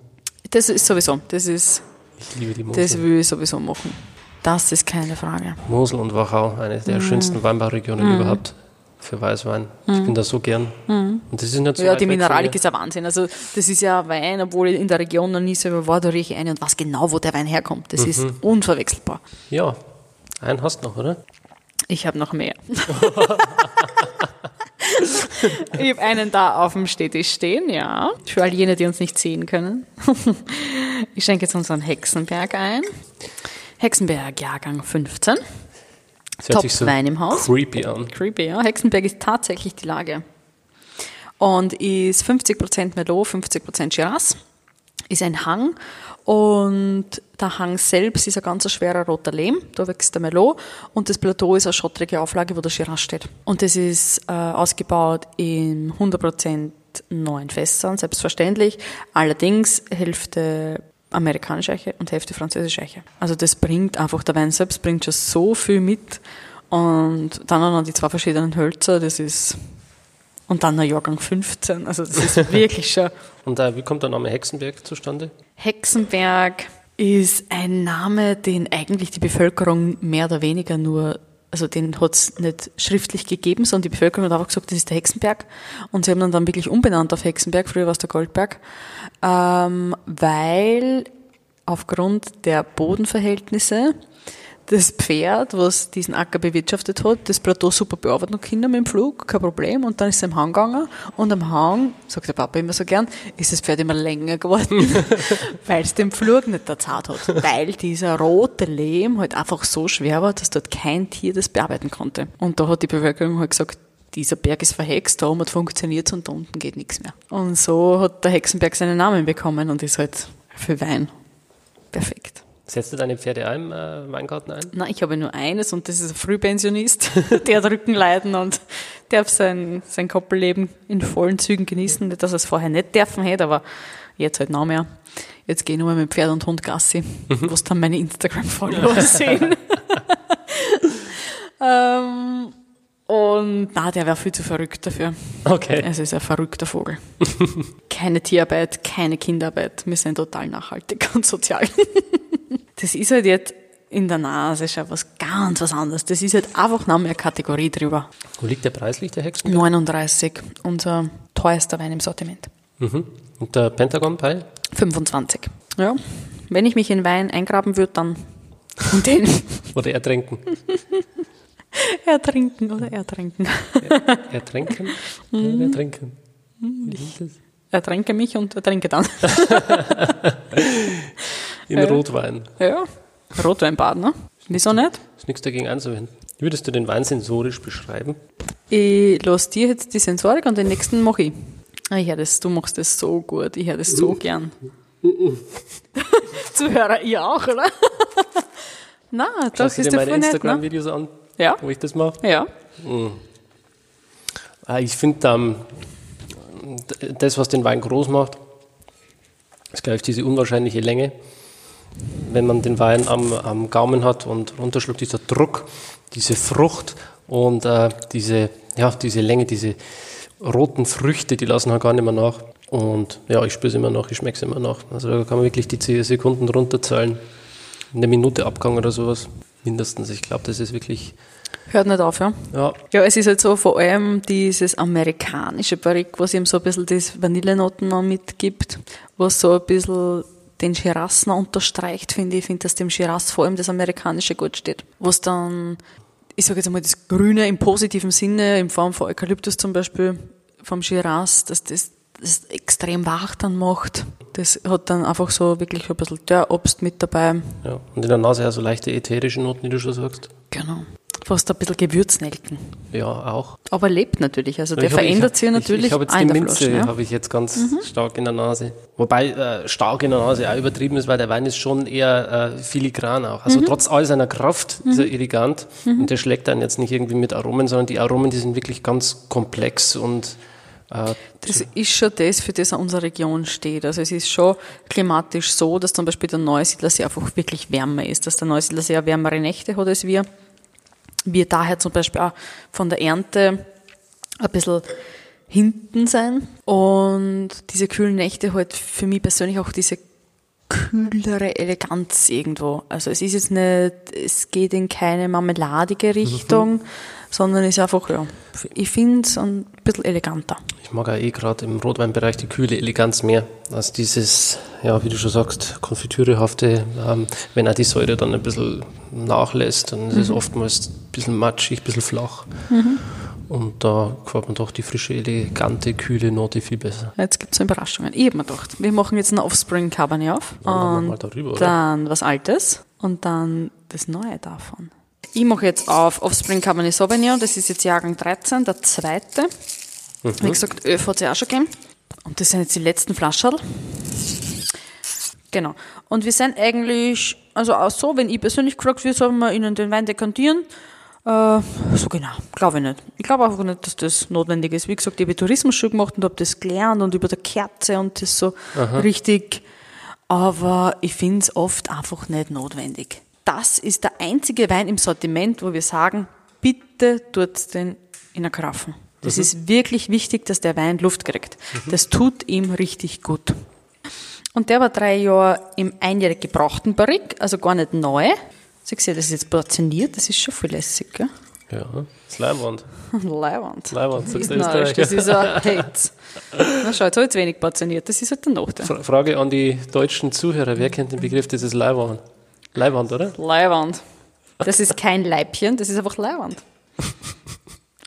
S2: Das ist sowieso, das ist,
S1: ich liebe die Mosel.
S2: Das will ich sowieso machen. Das ist keine Frage.
S1: Mosel und Wachau, eine der mm. schönsten Weinbauregionen mm. überhaupt für Weißwein. Mhm. Ich bin da so gern.
S2: Mhm. Und das ist nicht so Ja, die Mineralik ist ein Wahnsinn. Also das ist ja Wein, obwohl ich in der Region noch nie selber war, da rieche ich eine und weiß genau, wo der Wein herkommt. Das mhm. ist unverwechselbar.
S1: Ja, einen hast du noch, oder?
S2: Ich habe noch mehr. ich habe einen da auf dem Städtisch stehen, ja. Für all jene, die uns nicht sehen können. ich schenke jetzt unseren Hexenberg ein. Hexenberg, Jahrgang 15. Top so im Haus.
S1: Creepy an.
S2: Creepy, ja. Hexenberg ist tatsächlich die Lage. Und ist 50% Merlot, 50% Shiraz. Ist ein Hang. Und der Hang selbst ist ein ganz schwerer roter Lehm. Da wächst der Merlot. Und das Plateau ist eine schottrige Auflage, wo der Shiraz steht. Und das ist äh, ausgebaut in 100% neuen Fässern, selbstverständlich. Allerdings Hälfte amerikanische Eiche und Hälfte französische Eiche. Also das bringt einfach, der Wein selbst bringt schon so viel mit. Und dann noch die zwei verschiedenen Hölzer, das ist, und dann der Jahrgang 15, also das ist wirklich schon.
S1: und äh, wie kommt der Name Hexenberg zustande?
S2: Hexenberg ist ein Name, den eigentlich die Bevölkerung mehr oder weniger nur also den hat es nicht schriftlich gegeben, sondern die Bevölkerung hat einfach gesagt, das ist der Hexenberg. Und sie haben dann, dann wirklich umbenannt auf Hexenberg, früher war es der Goldberg ähm, weil aufgrund der Bodenverhältnisse das Pferd, was diesen Acker bewirtschaftet hat, das Plateau super bearbeitet noch Kinder mit dem Flug, kein Problem. Und dann ist er im Hang gegangen und am Hang, sagt der Papa immer so gern, ist das Pferd immer länger geworden, weil es den Flug nicht erzahlt hat. Weil dieser rote Lehm halt einfach so schwer war, dass dort kein Tier das bearbeiten konnte. Und da hat die Bevölkerung halt gesagt, dieser Berg ist verhext, da oben hat funktioniert und da unten geht nichts mehr. Und so hat der Hexenberg seinen Namen bekommen und ist halt für Wein perfekt.
S1: Setzt du deine Pferde ein im äh, Weingarten ein?
S2: Nein, ich habe nur eines und das ist ein Frühpensionist, der hat Rückenleiden und darf sein, sein Koppelleben in vollen Zügen genießen. Nicht, dass er es vorher nicht dürfen hätte, aber jetzt halt noch mehr. Jetzt gehe ich nur mit Pferd und Hund Gassi, mhm. was dann meine Instagram-Follower sehen. ähm, und na, der wäre viel zu verrückt dafür.
S1: Okay.
S2: Es ist ein verrückter Vogel. keine Tierarbeit, keine Kinderarbeit. Wir sind total nachhaltig und sozial. Das ist halt jetzt in der Nase schon was ganz was anderes. Das ist halt einfach noch mehr Kategorie drüber.
S1: Wo liegt der preislich, der Hexen?
S2: 39, unser teuerster Wein im Sortiment.
S1: Mhm. Und der Pentagon bei?
S2: 25. Ja. Wenn ich mich in Wein eingraben würde, dann den.
S1: Oder ertränken.
S2: Ertrinken oder ertrinken.
S1: Er, ertränken mhm. ertrinken?
S2: Ich ertränke mich und ertrinke dann.
S1: In Rotwein.
S2: Ja, Rotweinbad, ne? Wieso nicht?
S1: Ist nichts dagegen anzuwenden. Würdest du den Wein sensorisch beschreiben?
S2: Ich lasse dir jetzt die Sensorik und den nächsten mache ich. Ah, ich das, du machst das so gut, ich höre das so gern. Zuhörer, ich auch, oder? Nein, das ist
S1: dir meine Instagram-Videos an,
S2: ja.
S1: wo ich das mache?
S2: Ja.
S1: Mhm. Ich finde, ähm, das, was den Wein groß macht, ist, glaube ich, diese unwahrscheinliche Länge. Wenn man den Wein am, am Gaumen hat und runterschluckt, dieser Druck, diese Frucht und äh, diese, ja, diese Länge, diese roten Früchte, die lassen halt gar nicht mehr nach. Und ja, ich spüre es immer noch, ich schmecke es immer noch. Also da kann man wirklich die Sekunden runterzahlen. Eine Minute Abgang oder sowas mindestens. Ich glaube, das ist wirklich
S2: Hört nicht auf, ja?
S1: Ja.
S2: Ja, es ist halt so vor allem dieses amerikanische Barrique, was ihm so ein bisschen das Vanillenoten noch mitgibt, was so ein bisschen den Shiraz noch unterstreicht, finde ich. Ich finde, dass dem Shiraz vor allem das amerikanische gut steht. Was dann, ich sage jetzt einmal, das Grüne im positiven Sinne, in Form von Eukalyptus zum Beispiel, vom Shiraz, dass das das extrem wach dann macht. Das hat dann einfach so wirklich ein bisschen Dörrobst mit dabei.
S1: ja. Und in der Nase auch so leichte ätherische Noten, wie du schon sagst.
S2: Genau. Fast ein bisschen Gewürznelken.
S1: Ja, auch.
S2: Aber lebt natürlich. Also der verändert
S1: ich
S2: sich natürlich
S1: Ich, ich habe jetzt die Minze,
S2: Flasche, ja. Mhm.
S1: habe ich jetzt ganz stark in der Nase. Wobei äh, stark in der Nase auch übertrieben ist, weil der Wein ist schon eher äh, filigran auch.
S2: Mhm.
S1: Also trotz all seiner Kraft ist er elegant und der schlägt dann jetzt nicht irgendwie mit Aromen, sondern die Aromen, die sind wirklich ganz komplex und äh,
S2: Das ist schon das, für das unsere Region steht. Also es ist schon klimatisch so, dass zum Beispiel der Neusiedlersee einfach wirklich wärmer ist, dass der Neusiedlersee auch wärmere Nächte hat als wir. Wir daher zum Beispiel auch von der Ernte ein bisschen hinten sein. Und diese kühlen Nächte halt für mich persönlich auch diese kühlere Eleganz irgendwo. Also es ist jetzt nicht, es geht in keine marmeladige Richtung, sondern ist einfach, ja, ich finde es ein bisschen eleganter.
S1: ich mag auch eh gerade im Rotweinbereich die kühle Eleganz mehr als dieses, ja, wie du schon sagst, konfitürehafte, ähm, wenn auch die Säure dann ein bisschen nachlässt, dann ist es oftmals ein bisschen matschig, ein bisschen flach. Und da gefällt mir doch die frische, elegante, kühle Note viel besser.
S2: Jetzt gibt es Überraschungen. Ich habe mir gedacht, wir machen jetzt einen Offspring Cabernet auf
S1: Ja,
S2: und
S1: darüber, oder?
S2: dann was Altes und dann das Neue davon. Ich mache jetzt auf Offspring Cabernet Sauvignon, das ist jetzt Jahrgang 13, der zweite.
S1: Mhm.
S2: Wie gesagt, Öl hat es ja auch schon gegeben. Und das sind jetzt die letzten Flaschen. Genau. Und wir sind eigentlich, also auch so, wenn ich persönlich gefragt wird, sollen wir Ihnen den Wein dekantieren? Äh, so genau, glaube ich nicht. Ich glaube einfach nicht, dass das notwendig ist. Wie gesagt, ich habe Tourismus schon gemacht und habe das gelernt und über der Kerze und das so richtig. Aber ich finde es oft einfach nicht notwendig. Das ist der einzige Wein im Sortiment, wo wir sagen, bitte tut den in der Karaffe. Das ist wirklich wichtig, dass der Wein Luft kriegt. Das tut ihm richtig gut. Und der war drei Jahre im einjährig gebrauchten Barrique, also gar nicht neu. Sie sehen, das ist jetzt portioniert, das ist schon viel lässig, gell?
S1: Ja, das Leibwand.
S2: Leiwand.
S1: Leibwand,
S2: Das ist
S1: der
S2: narrisch, das ist ein Hate. Na schau, jetzt habe ich zu wenig portioniert, das ist halt der Nachteil.
S1: Fra- Frage an die deutschen Zuhörer, wer kennt den Begriff dieses Leibwand? Leibwand, oder?
S2: Leiwand. Das ist kein Leibchen, das ist einfach Leiwand.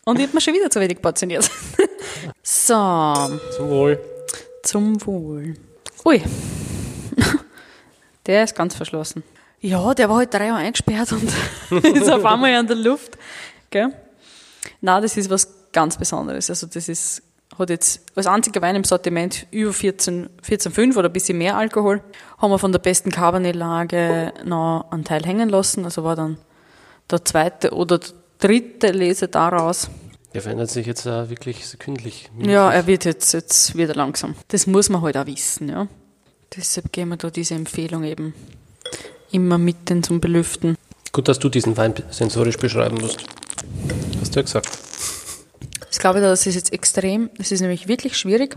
S2: Und ich habe mir schon wieder zu wenig portioniert. So,
S1: Zum Wohl.
S2: zum Wohl. Ui. Der ist ganz verschlossen. Ja, der war halt drei Jahre eingesperrt und ist auf einmal in der Luft. Gell? Na, das ist was ganz Besonderes. Also das ist, hat jetzt als einziger Wein im Sortiment über 14, 14,5 oder ein bisschen mehr Alkohol. Haben wir von der besten Cabernet-Lage noch einen Teil hängen lassen. Also war dann der zweite oder der dritte Lese daraus.
S1: Der verändert sich jetzt äh, wirklich sekündlich.
S2: Ja, er wird jetzt, jetzt wieder langsam. Das muss man halt auch wissen, ja. Deshalb geben wir da diese Empfehlung eben immer mit den zum Belüften.
S1: Gut, dass du diesen Wein sensorisch beschreiben musst. Hast du ja gesagt.
S2: Ich glaube, das ist jetzt extrem, das ist nämlich wirklich schwierig,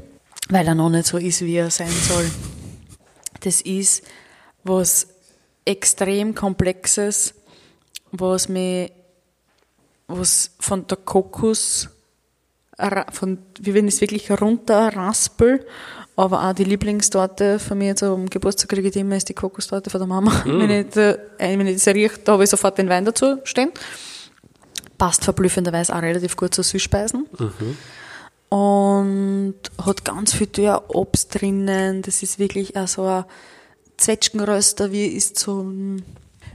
S2: weil er noch nicht so ist, wie er sein soll. Das ist was extrem Komplexes, was mir, was von der Kokos, von, wie wenn ich es wirklich runterraspel, aber auch die Lieblingstorte von mir zum Geburtstag kriege ich immer ist die Kokostorte von der Mama. Wenn, ich, äh, wenn ich das rieche, da habe ich sofort den Wein dazu stehen. Passt verblüffenderweise auch relativ gut zu Süßspeisen. Und hat ganz viel Obst drinnen. Das ist wirklich auch so ein Zwetschgenröster, wie es zu,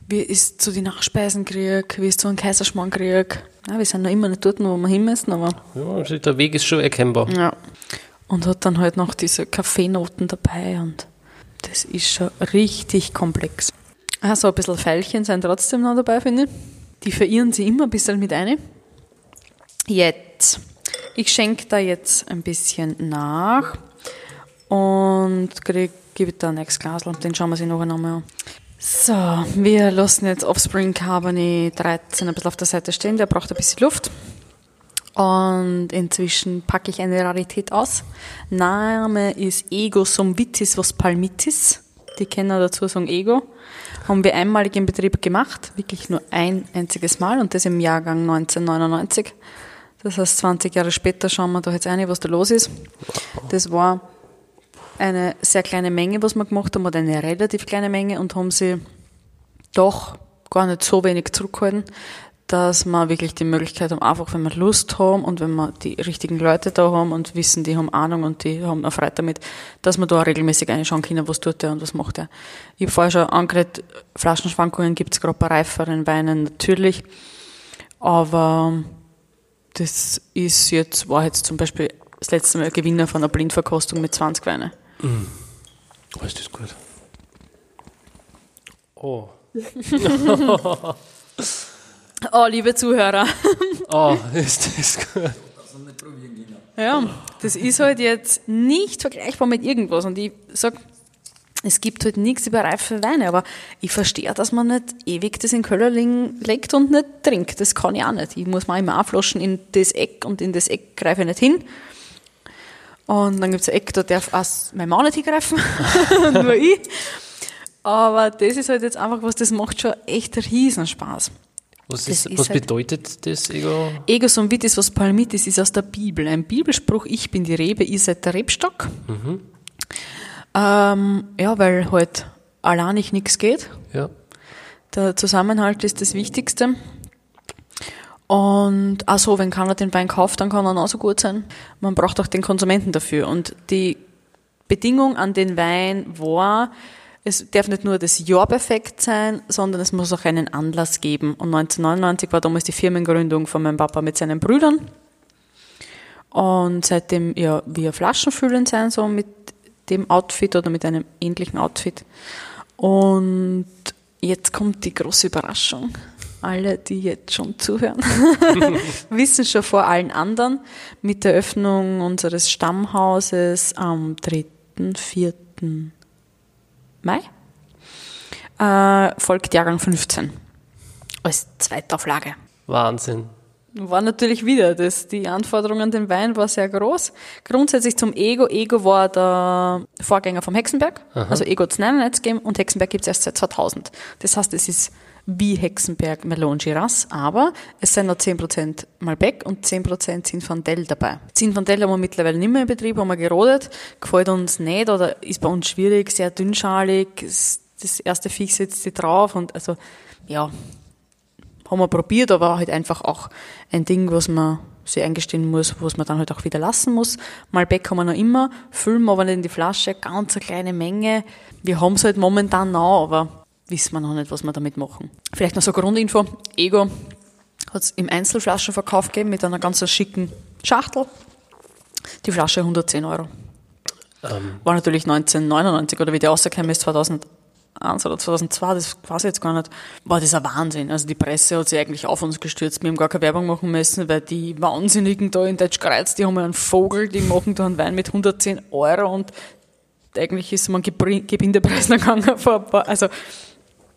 S2: wie es zu den Nachspeisen kriege, wie es zu einem Kaiserschmarrn kriege. Ja, wir sind noch immer nicht dort, wo wir hin müssen, aber
S1: Ja, der Weg ist schon erkennbar.
S2: ja. Und hat dann halt noch diese Kaffeenoten dabei und das ist schon richtig komplex. Also ein bisschen Veilchen sind trotzdem noch dabei, finde ich. Die verirren sie immer ein bisschen mit ein. Jetzt. Ich schenke da jetzt ein bisschen nach und gebe da ein nächstes Glas und den schauen wir sich nachher nochmal an. So, wir lassen jetzt Offspring Cabernet 13 ein bisschen auf der Seite stehen, der braucht ein bisschen Luft. Und inzwischen packe ich eine Rarität aus. Name ist Ego Sumvitis was Palmitis. die Kenner dazu sagen Ego, haben wir einmalig im Betrieb gemacht, wirklich nur ein einziges Mal und das im Jahrgang 1999. Das heißt, 20 Jahre später schauen wir da jetzt ein, was da los ist. Das war eine sehr kleine Menge, was wir gemacht haben, oder eine relativ kleine Menge und haben sie doch gar nicht so wenig zurückgehalten, dass wir wirklich die Möglichkeit haben, einfach wenn wir Lust haben und wenn wir die richtigen Leute da haben und wissen, die haben Ahnung und die haben auch Freude damit, dass wir da regelmäßig reinschauen können, was tut der und was macht er. Ich habe vorher schon angeredet, Flaschenschwankungen gibt es gerade bei reiferen Weinen natürlich, aber das ist jetzt, war jetzt zum Beispiel das letzte Mal Gewinner von einer Blindverkostung mit 20 Weine.
S1: Mm. Oh, ist das gut. Oh.
S2: oh, liebe Zuhörer.
S1: oh, ist das gut.
S2: Ja, das ist halt jetzt nicht vergleichbar mit irgendwas. Und ich sag, es gibt halt nichts über reife Weine, aber ich verstehe, dass man nicht ewig das in Köller legt und nicht trinkt. Das kann ich auch nicht. Ich muss mal immer aufloschen in das Eck und in das Eck greife ich nicht hin. Und dann gibt es ein Eck, da darf auch mein Mann nicht hingreifen, nur ich. Aber das ist halt jetzt einfach was, das macht schon echt einen Riesenspaß.
S1: Was, ist, ist was halt bedeutet das Ego?
S2: Ego Somvitis, was Palmitis ist aus der Bibel. Ein Bibelspruch, ich bin die Rebe, ihr seid der Rebstock. Mhm. Ähm, ja, weil halt alleinig nichts geht.
S1: Ja.
S2: Der Zusammenhalt ist das Wichtigste. Und auch so, wenn keiner den Wein kauft, dann kann er auch so gut sein. Man braucht auch den Konsumenten dafür. Und die Bedingung an den Wein war, es darf nicht nur das Jahr perfekt sein, sondern es muss auch einen Anlass geben. Und 1999 war damals die Firmengründung von meinem Papa mit seinen Brüdern. Und seitdem ja wir Flaschenfüllen sein, so mit dem Outfit oder mit einem ähnlichen Outfit. Und jetzt kommt die große Überraschung. Alle, die jetzt schon zuhören, wissen schon vor allen anderen mit der Öffnung unseres Stammhauses am 3., 4. Mai äh, folgt Jahrgang 15 als Zweitauflage.
S1: Wahnsinn.
S2: War natürlich wieder, das, die Anforderung an den Wein war sehr groß. Grundsätzlich zum Ego. Ego war der Vorgänger vom Hexenberg. Aha. Also Ego hat es gegeben und Hexenberg gibt es erst seit 2000. Das heißt, es ist wie Hexenberg Melon Giras, aber es sind noch 10% Malbec und 10% Zinfandel dabei. Zinfandel haben wir mittlerweile nicht mehr in Betrieb, haben wir gerodet, gefällt uns nicht oder ist bei uns schwierig, sehr dünnschalig, das erste Viech setzt sie drauf und also, ja, haben wir probiert, aber halt einfach auch ein Ding, was man sich eingestehen muss, was man dann halt auch wieder lassen muss. Malbec haben wir noch immer, füllen wir aber nicht in die Flasche, ganz eine kleine Menge. Wir haben es halt momentan noch, aber wissen wir noch nicht, was wir damit machen. Vielleicht noch so Grundinfo. Ego hat es im Einzelflaschenverkauf gegeben mit einer ganz schicken Schachtel. Die Flasche 110 Euro. Ähm. War natürlich 1999 oder wie die rausgekommen ist, 2001 oder 2002, das weiß ich jetzt gar nicht, war das ein Wahnsinn. Also die Presse hat sich eigentlich auf uns gestürzt. Wir haben gar keine Werbung machen müssen, weil die Wahnsinnigen da in Deutschkreuz, die haben einen Vogel, die machen da einen Wein mit 110 Euro und eigentlich ist man Gebindepreis gegangen vor ein paar, also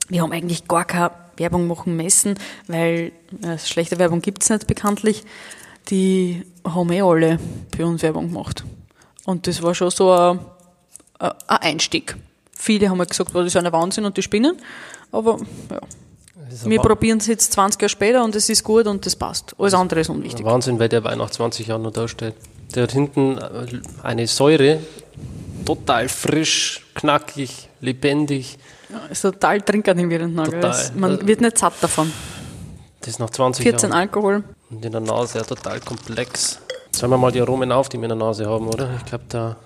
S2: wir haben eigentlich gar keine Werbung machen müssen, weil äh, schlechte Werbung gibt es nicht bekanntlich. Die haben eh alle für uns Werbung gemacht. Und das war schon so ein, ein Einstieg. Viele haben halt gesagt, das ist ein Wahnsinn und die spinnen. Aber ja. Wir probieren es jetzt 20 Jahre später und es ist gut und das passt. Alles andere ist unwichtig.
S1: Wahnsinn, weil der Wein nach 20 Jahren noch da steht. Der hat hinten äh, eine Säure, total frisch, knackig, lebendig.
S2: Ja, ist total trinkend im Wirrentnagel. Man äh, wird nicht satt davon.
S1: Das ist nach 20
S2: 14 Jahren. Alkohol.
S1: Und in der Nase ja total komplex. Zählen wir mal die Aromen auf, die wir in der Nase haben, oder? Ich glaube, da.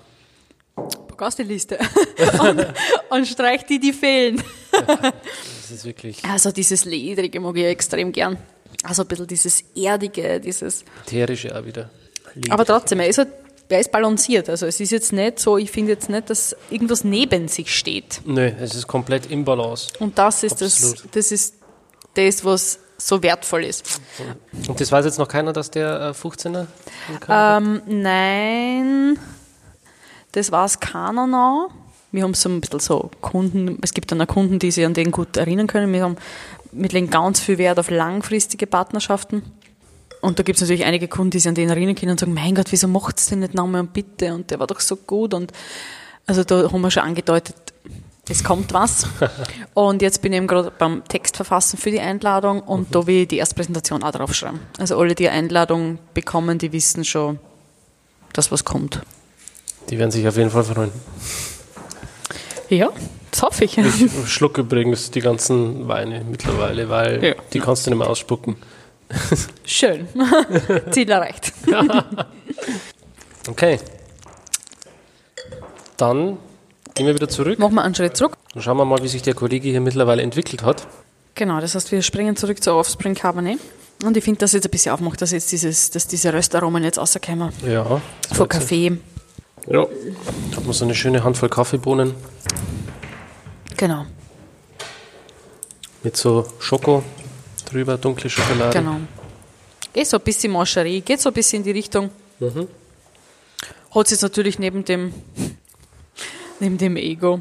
S2: Pack die Liste. und, und streich die, die fehlen.
S1: ja, das ist wirklich.
S2: Also, dieses Ledrige mag ich extrem gern. Also, ein bisschen dieses Erdige, dieses.
S1: Ätherische auch wieder.
S2: Ledrig. Aber trotzdem, er ist halt er ist balanciert. Also es ist jetzt nicht so, ich finde jetzt nicht, dass irgendwas neben sich steht.
S1: Nö, es ist komplett im Balance.
S2: Und das ist das, das ist das, was so wertvoll ist.
S1: Und das weiß jetzt noch keiner, dass der 15er?
S2: Ähm, nein, das war es keiner noch. Wir haben so ein bisschen so Kunden, es gibt dann auch Kunden, die sich an den gut erinnern können. Wir haben, wir legen ganz viel Wert auf langfristige Partnerschaften. Und da gibt es natürlich einige Kunden, die sich an den erinnern können und sagen, mein Gott, wieso macht es denn nicht nochmal und bitte? Und der war doch so gut. Und also da haben wir schon angedeutet, es kommt was. Und jetzt bin ich eben gerade beim Textverfassen für die Einladung und da will ich die Erstpräsentation auch draufschreiben. Also alle, die Einladung bekommen, die wissen schon, dass was kommt.
S1: Die werden sich auf jeden Fall freuen.
S2: Ja, das hoffe ich.
S1: Ich schlucke übrigens die ganzen Weine mittlerweile, weil
S2: Ja.
S1: die kannst du nicht mehr ausspucken.
S2: Schön. Ziel erreicht.
S1: Okay. Dann gehen wir wieder zurück
S2: Machen wir einen Schritt zurück.
S1: und schauen wir mal, wie sich der Kollege hier mittlerweile entwickelt hat.
S2: Genau, das heißt, wir springen zurück zur Offspring Cabernet. Und ich finde, dass jetzt ein bisschen aufmacht, dass jetzt dieses, dass diese Röstaromen jetzt rauskommen.
S1: Ja.
S2: Von Kaffee.
S1: Ja. Hat man so eine schöne Handvoll Kaffeebohnen
S2: Genau,
S1: mit so Schoko drüber, dunkle Schokolade.
S2: genau. Geht so ein bisschen Mancherie, geht so ein bisschen in die Richtung. Hat es jetzt natürlich neben dem, neben dem Ego.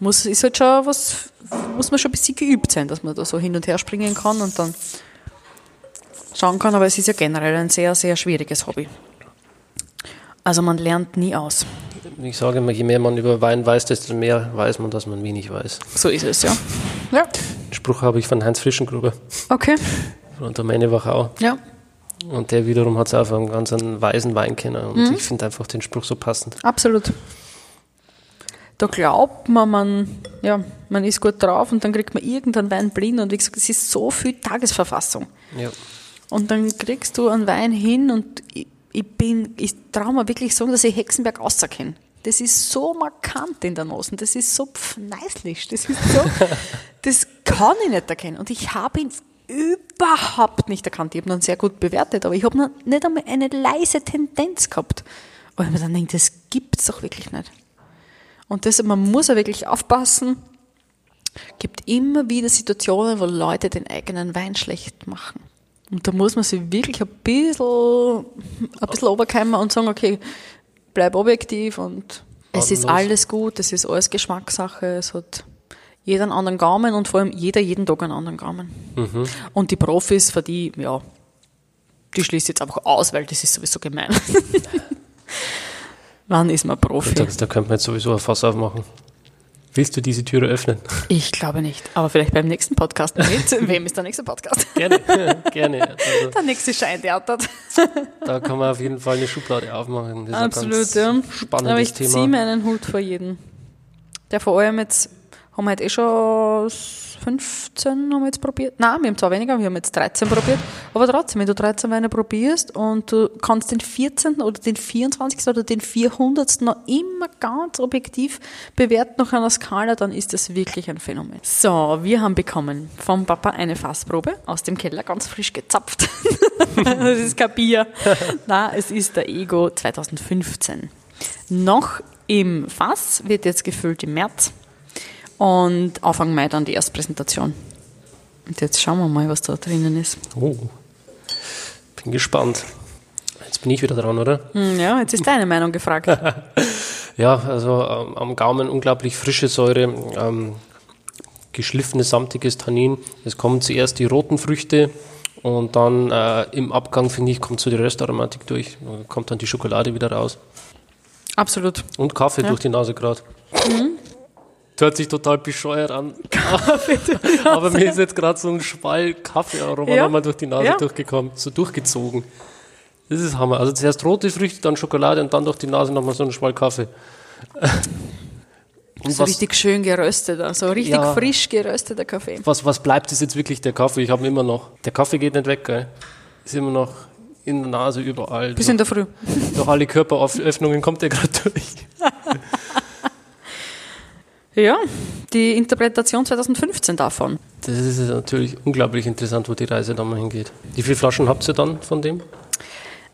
S2: Muss, ist halt schon was, muss man schon ein bisschen geübt sein, dass man da so hin und her springen kann und dann schauen kann, aber es ist ja generell ein sehr, sehr schwieriges Hobby. Also man lernt nie aus.
S1: Ich sage immer, je mehr man über Wein weiß, desto mehr weiß man, dass man wenig weiß.
S2: So ist es, ja. Ja,
S1: Spruch habe ich von Heinz Frischengruber
S2: okay.
S1: von der Meine Wachau.
S2: Ja,
S1: Und der wiederum hat es auch einen ganz weisen Weinkenner. Und ich finde einfach den Spruch so passend.
S2: absolut. Da glaubt man, man, ja, man ist gut drauf und dann kriegt man irgendeinen Wein blind und wie gesagt, es ist so viel Tagesverfassung.
S1: Ja.
S2: Und dann kriegst du einen Wein hin und ich, ich bin, ich traue mir wirklich sagen, dass ich Hexenberg außerkenne. Das ist so markant in der Nase, das ist so pfneislich, das ist so, das kann ich nicht erkennen. Und ich habe ihn überhaupt nicht erkannt. Ich habe ihn sehr gut bewertet, aber ich habe noch nicht einmal eine leise Tendenz gehabt. Und ich mir dann denke, das gibt's doch wirklich nicht. Und das, man muss ja wirklich aufpassen. gibt immer wieder Situationen, wo Leute den eigenen Wein schlecht machen. Und da muss man sich wirklich ein bisschen, ein bisschen runterkommen und sagen, okay, bleib objektiv und es ist alles gut, es ist alles Geschmackssache, es hat jeder einen anderen Gaumen und vor allem jeder jeden Tag einen anderen Gaumen. Und die Profis, für die, ja, die schließt jetzt einfach aus, weil das ist sowieso gemein. Wann ist man Profi?
S1: Da, da könnte man jetzt sowieso ein Fass aufmachen. Willst du diese Türe öffnen?
S2: Ich glaube nicht. Aber vielleicht beim nächsten Podcast mit. Wem ist der nächste Podcast?
S1: Gerne, gerne. Also,
S2: Der nächste Scheintheater.
S1: da kann man auf jeden Fall eine Schublade aufmachen. Das ist
S2: Absolut,
S1: ein
S2: ja.
S1: spannendes
S2: Aber ich ziehe
S1: Thema.
S2: meinen Hut vor jeden. Der vor allem jetzt, haben wir heute eh schon 15 haben wir jetzt probiert. Nein, wir haben zwar weniger, wir haben jetzt 13 probiert. Aber trotzdem, wenn du 13 Weine probierst und du kannst den 14. oder den 24. oder den 400. noch immer ganz objektiv bewerten nach einer Skala, dann ist das wirklich ein Phänomen. So, wir haben bekommen vom Papa eine Fassprobe aus dem Keller, ganz frisch gezapft. das ist kein Bier. Nein, es ist der Ego 2015. Noch im Fass, wird jetzt gefüllt im März. Und Anfang Mai dann die Erstpräsentation. Und jetzt schauen wir mal, was da drinnen ist.
S1: Oh, bin gespannt. Jetzt bin ich wieder dran, oder?
S2: Hm, Ja, jetzt ist deine Meinung gefragt.
S1: Ja, also ähm, am Gaumen unglaublich frische Säure, ähm, geschliffenes, samtiges Tannin. Es kommen zuerst die roten Früchte und dann äh, im Abgang, finde ich, kommt so die Röstaromatik durch. Kommt dann die Schokolade wieder raus.
S2: Absolut.
S1: Und Kaffee durch die Nase gerade. Hört sich total bescheuert an. Aber mir ist jetzt gerade so ein Schwall Kaffeearoma
S2: Ja.
S1: nochmal durch die Nase
S2: Ja.
S1: durchgekommen, so durchgezogen. Das ist Hammer. Also zuerst rote Früchte, dann Schokolade und dann durch die Nase nochmal so ein Schwall Kaffee. Und
S2: So
S1: was,
S2: richtig schön gerösteter, so richtig
S1: Ja.
S2: frisch gerösteter Kaffee.
S1: was, was bleibt, ist jetzt wirklich der Kaffee. Ich habe ihn immer noch. Der Kaffee geht nicht weg, gell? Ist immer noch in der Nase überall.
S2: Bis in der Früh.
S1: durch alle Körperöffnungen kommt der gerade durch.
S2: Ja, die Interpretation 2015 davon.
S1: Das ist natürlich unglaublich interessant, wo die Reise dann mal hingeht. Wie viele Flaschen habt ihr dann von dem?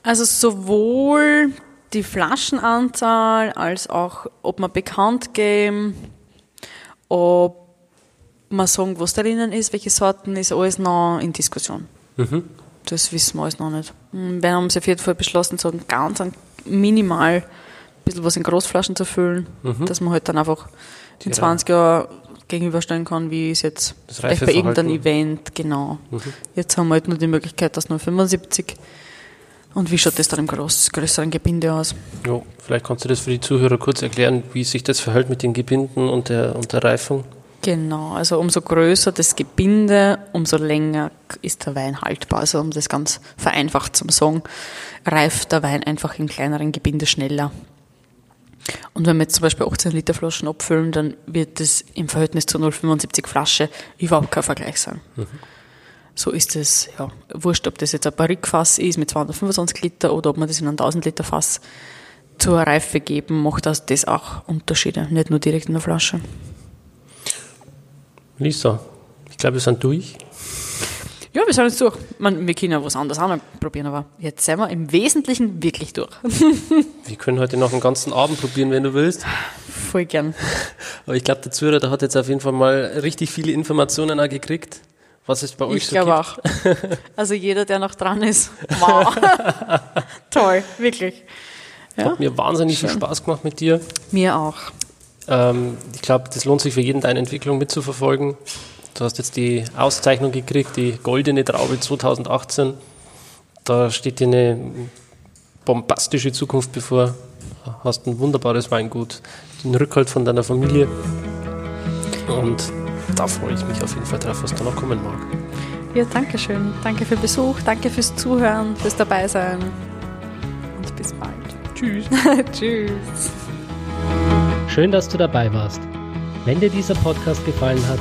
S2: Also sowohl die Flaschenanzahl als auch, ob man bekannt geben, ob man sagen, was drinnen ist, welche Sorten, ist alles noch in Diskussion. Das wissen wir alles noch nicht. Wir haben sie auf jeden Fall beschlossen, so ganz minimal ein bisschen was in Großflaschen zu füllen, dass man halt dann einfach die
S1: Ja.
S2: 20 Jahre gegenüberstellen kann, wie es jetzt
S1: Das
S2: vielleicht bei irgendeinem. Event, genau. Jetzt haben wir halt nur die Möglichkeit, dass nur 75 Und wie schaut das dann im groß, größeren Gebinde aus?
S1: Ja, vielleicht kannst du das für die Zuhörer kurz erklären, wie sich das verhält mit den Gebinden und der, und der Reifung.
S2: Genau, also umso größer das Gebinde, umso länger ist der Wein haltbar. Also um das ganz vereinfacht zum sagen, reift der Wein einfach in kleineren Gebinde schneller. Und wenn wir jetzt zum Beispiel 18 Liter Flaschen abfüllen, dann wird das im Verhältnis zu 0,75 Flasche überhaupt kein Vergleich sein. Mhm. So ist es, ja, wurscht, ob das jetzt ein Barrikfass ist mit 225 Liter oder ob man das in ein 1000 Liter Fass zur Reife geben, macht das, das auch Unterschiede, nicht nur direkt in der Flasche.
S1: Lisa, ich glaube, wir sind durch.
S2: Ja, wir sind jetzt durch. Man, wir können ja was anderes auch noch probieren, aber jetzt sind wir im Wesentlichen wirklich durch.
S1: wir können heute noch einen ganzen Abend probieren, wenn du willst.
S2: Voll gern.
S1: Aber ich glaube, der Zuhörer, der hat jetzt auf jeden Fall mal richtig viele Informationen auch gekriegt, was es bei euch
S2: ich so glaube auch. Also jeder, der noch dran ist, wow. Toll, wirklich.
S1: Ja? Hat mir wahnsinnig Schön. viel Spaß gemacht mit dir.
S2: Mir auch.
S1: Ähm, ich glaube, das lohnt sich für jeden, deine Entwicklung mitzuverfolgen. Du hast jetzt die Auszeichnung gekriegt, die Goldene Traube 2018. Da steht dir eine bombastische Zukunft bevor. Du Hast ein wunderbares Weingut, den Rückhalt von deiner Familie. Und da freue ich mich auf jeden Fall drauf, was da noch kommen mag.
S2: Ja, danke schön. Danke für Besuch, danke fürs Zuhören, fürs Dabeisein. Und bis bald.
S1: Tschüss.
S2: Tschüss.
S3: Schön, dass du dabei warst. Wenn dir dieser Podcast gefallen hat,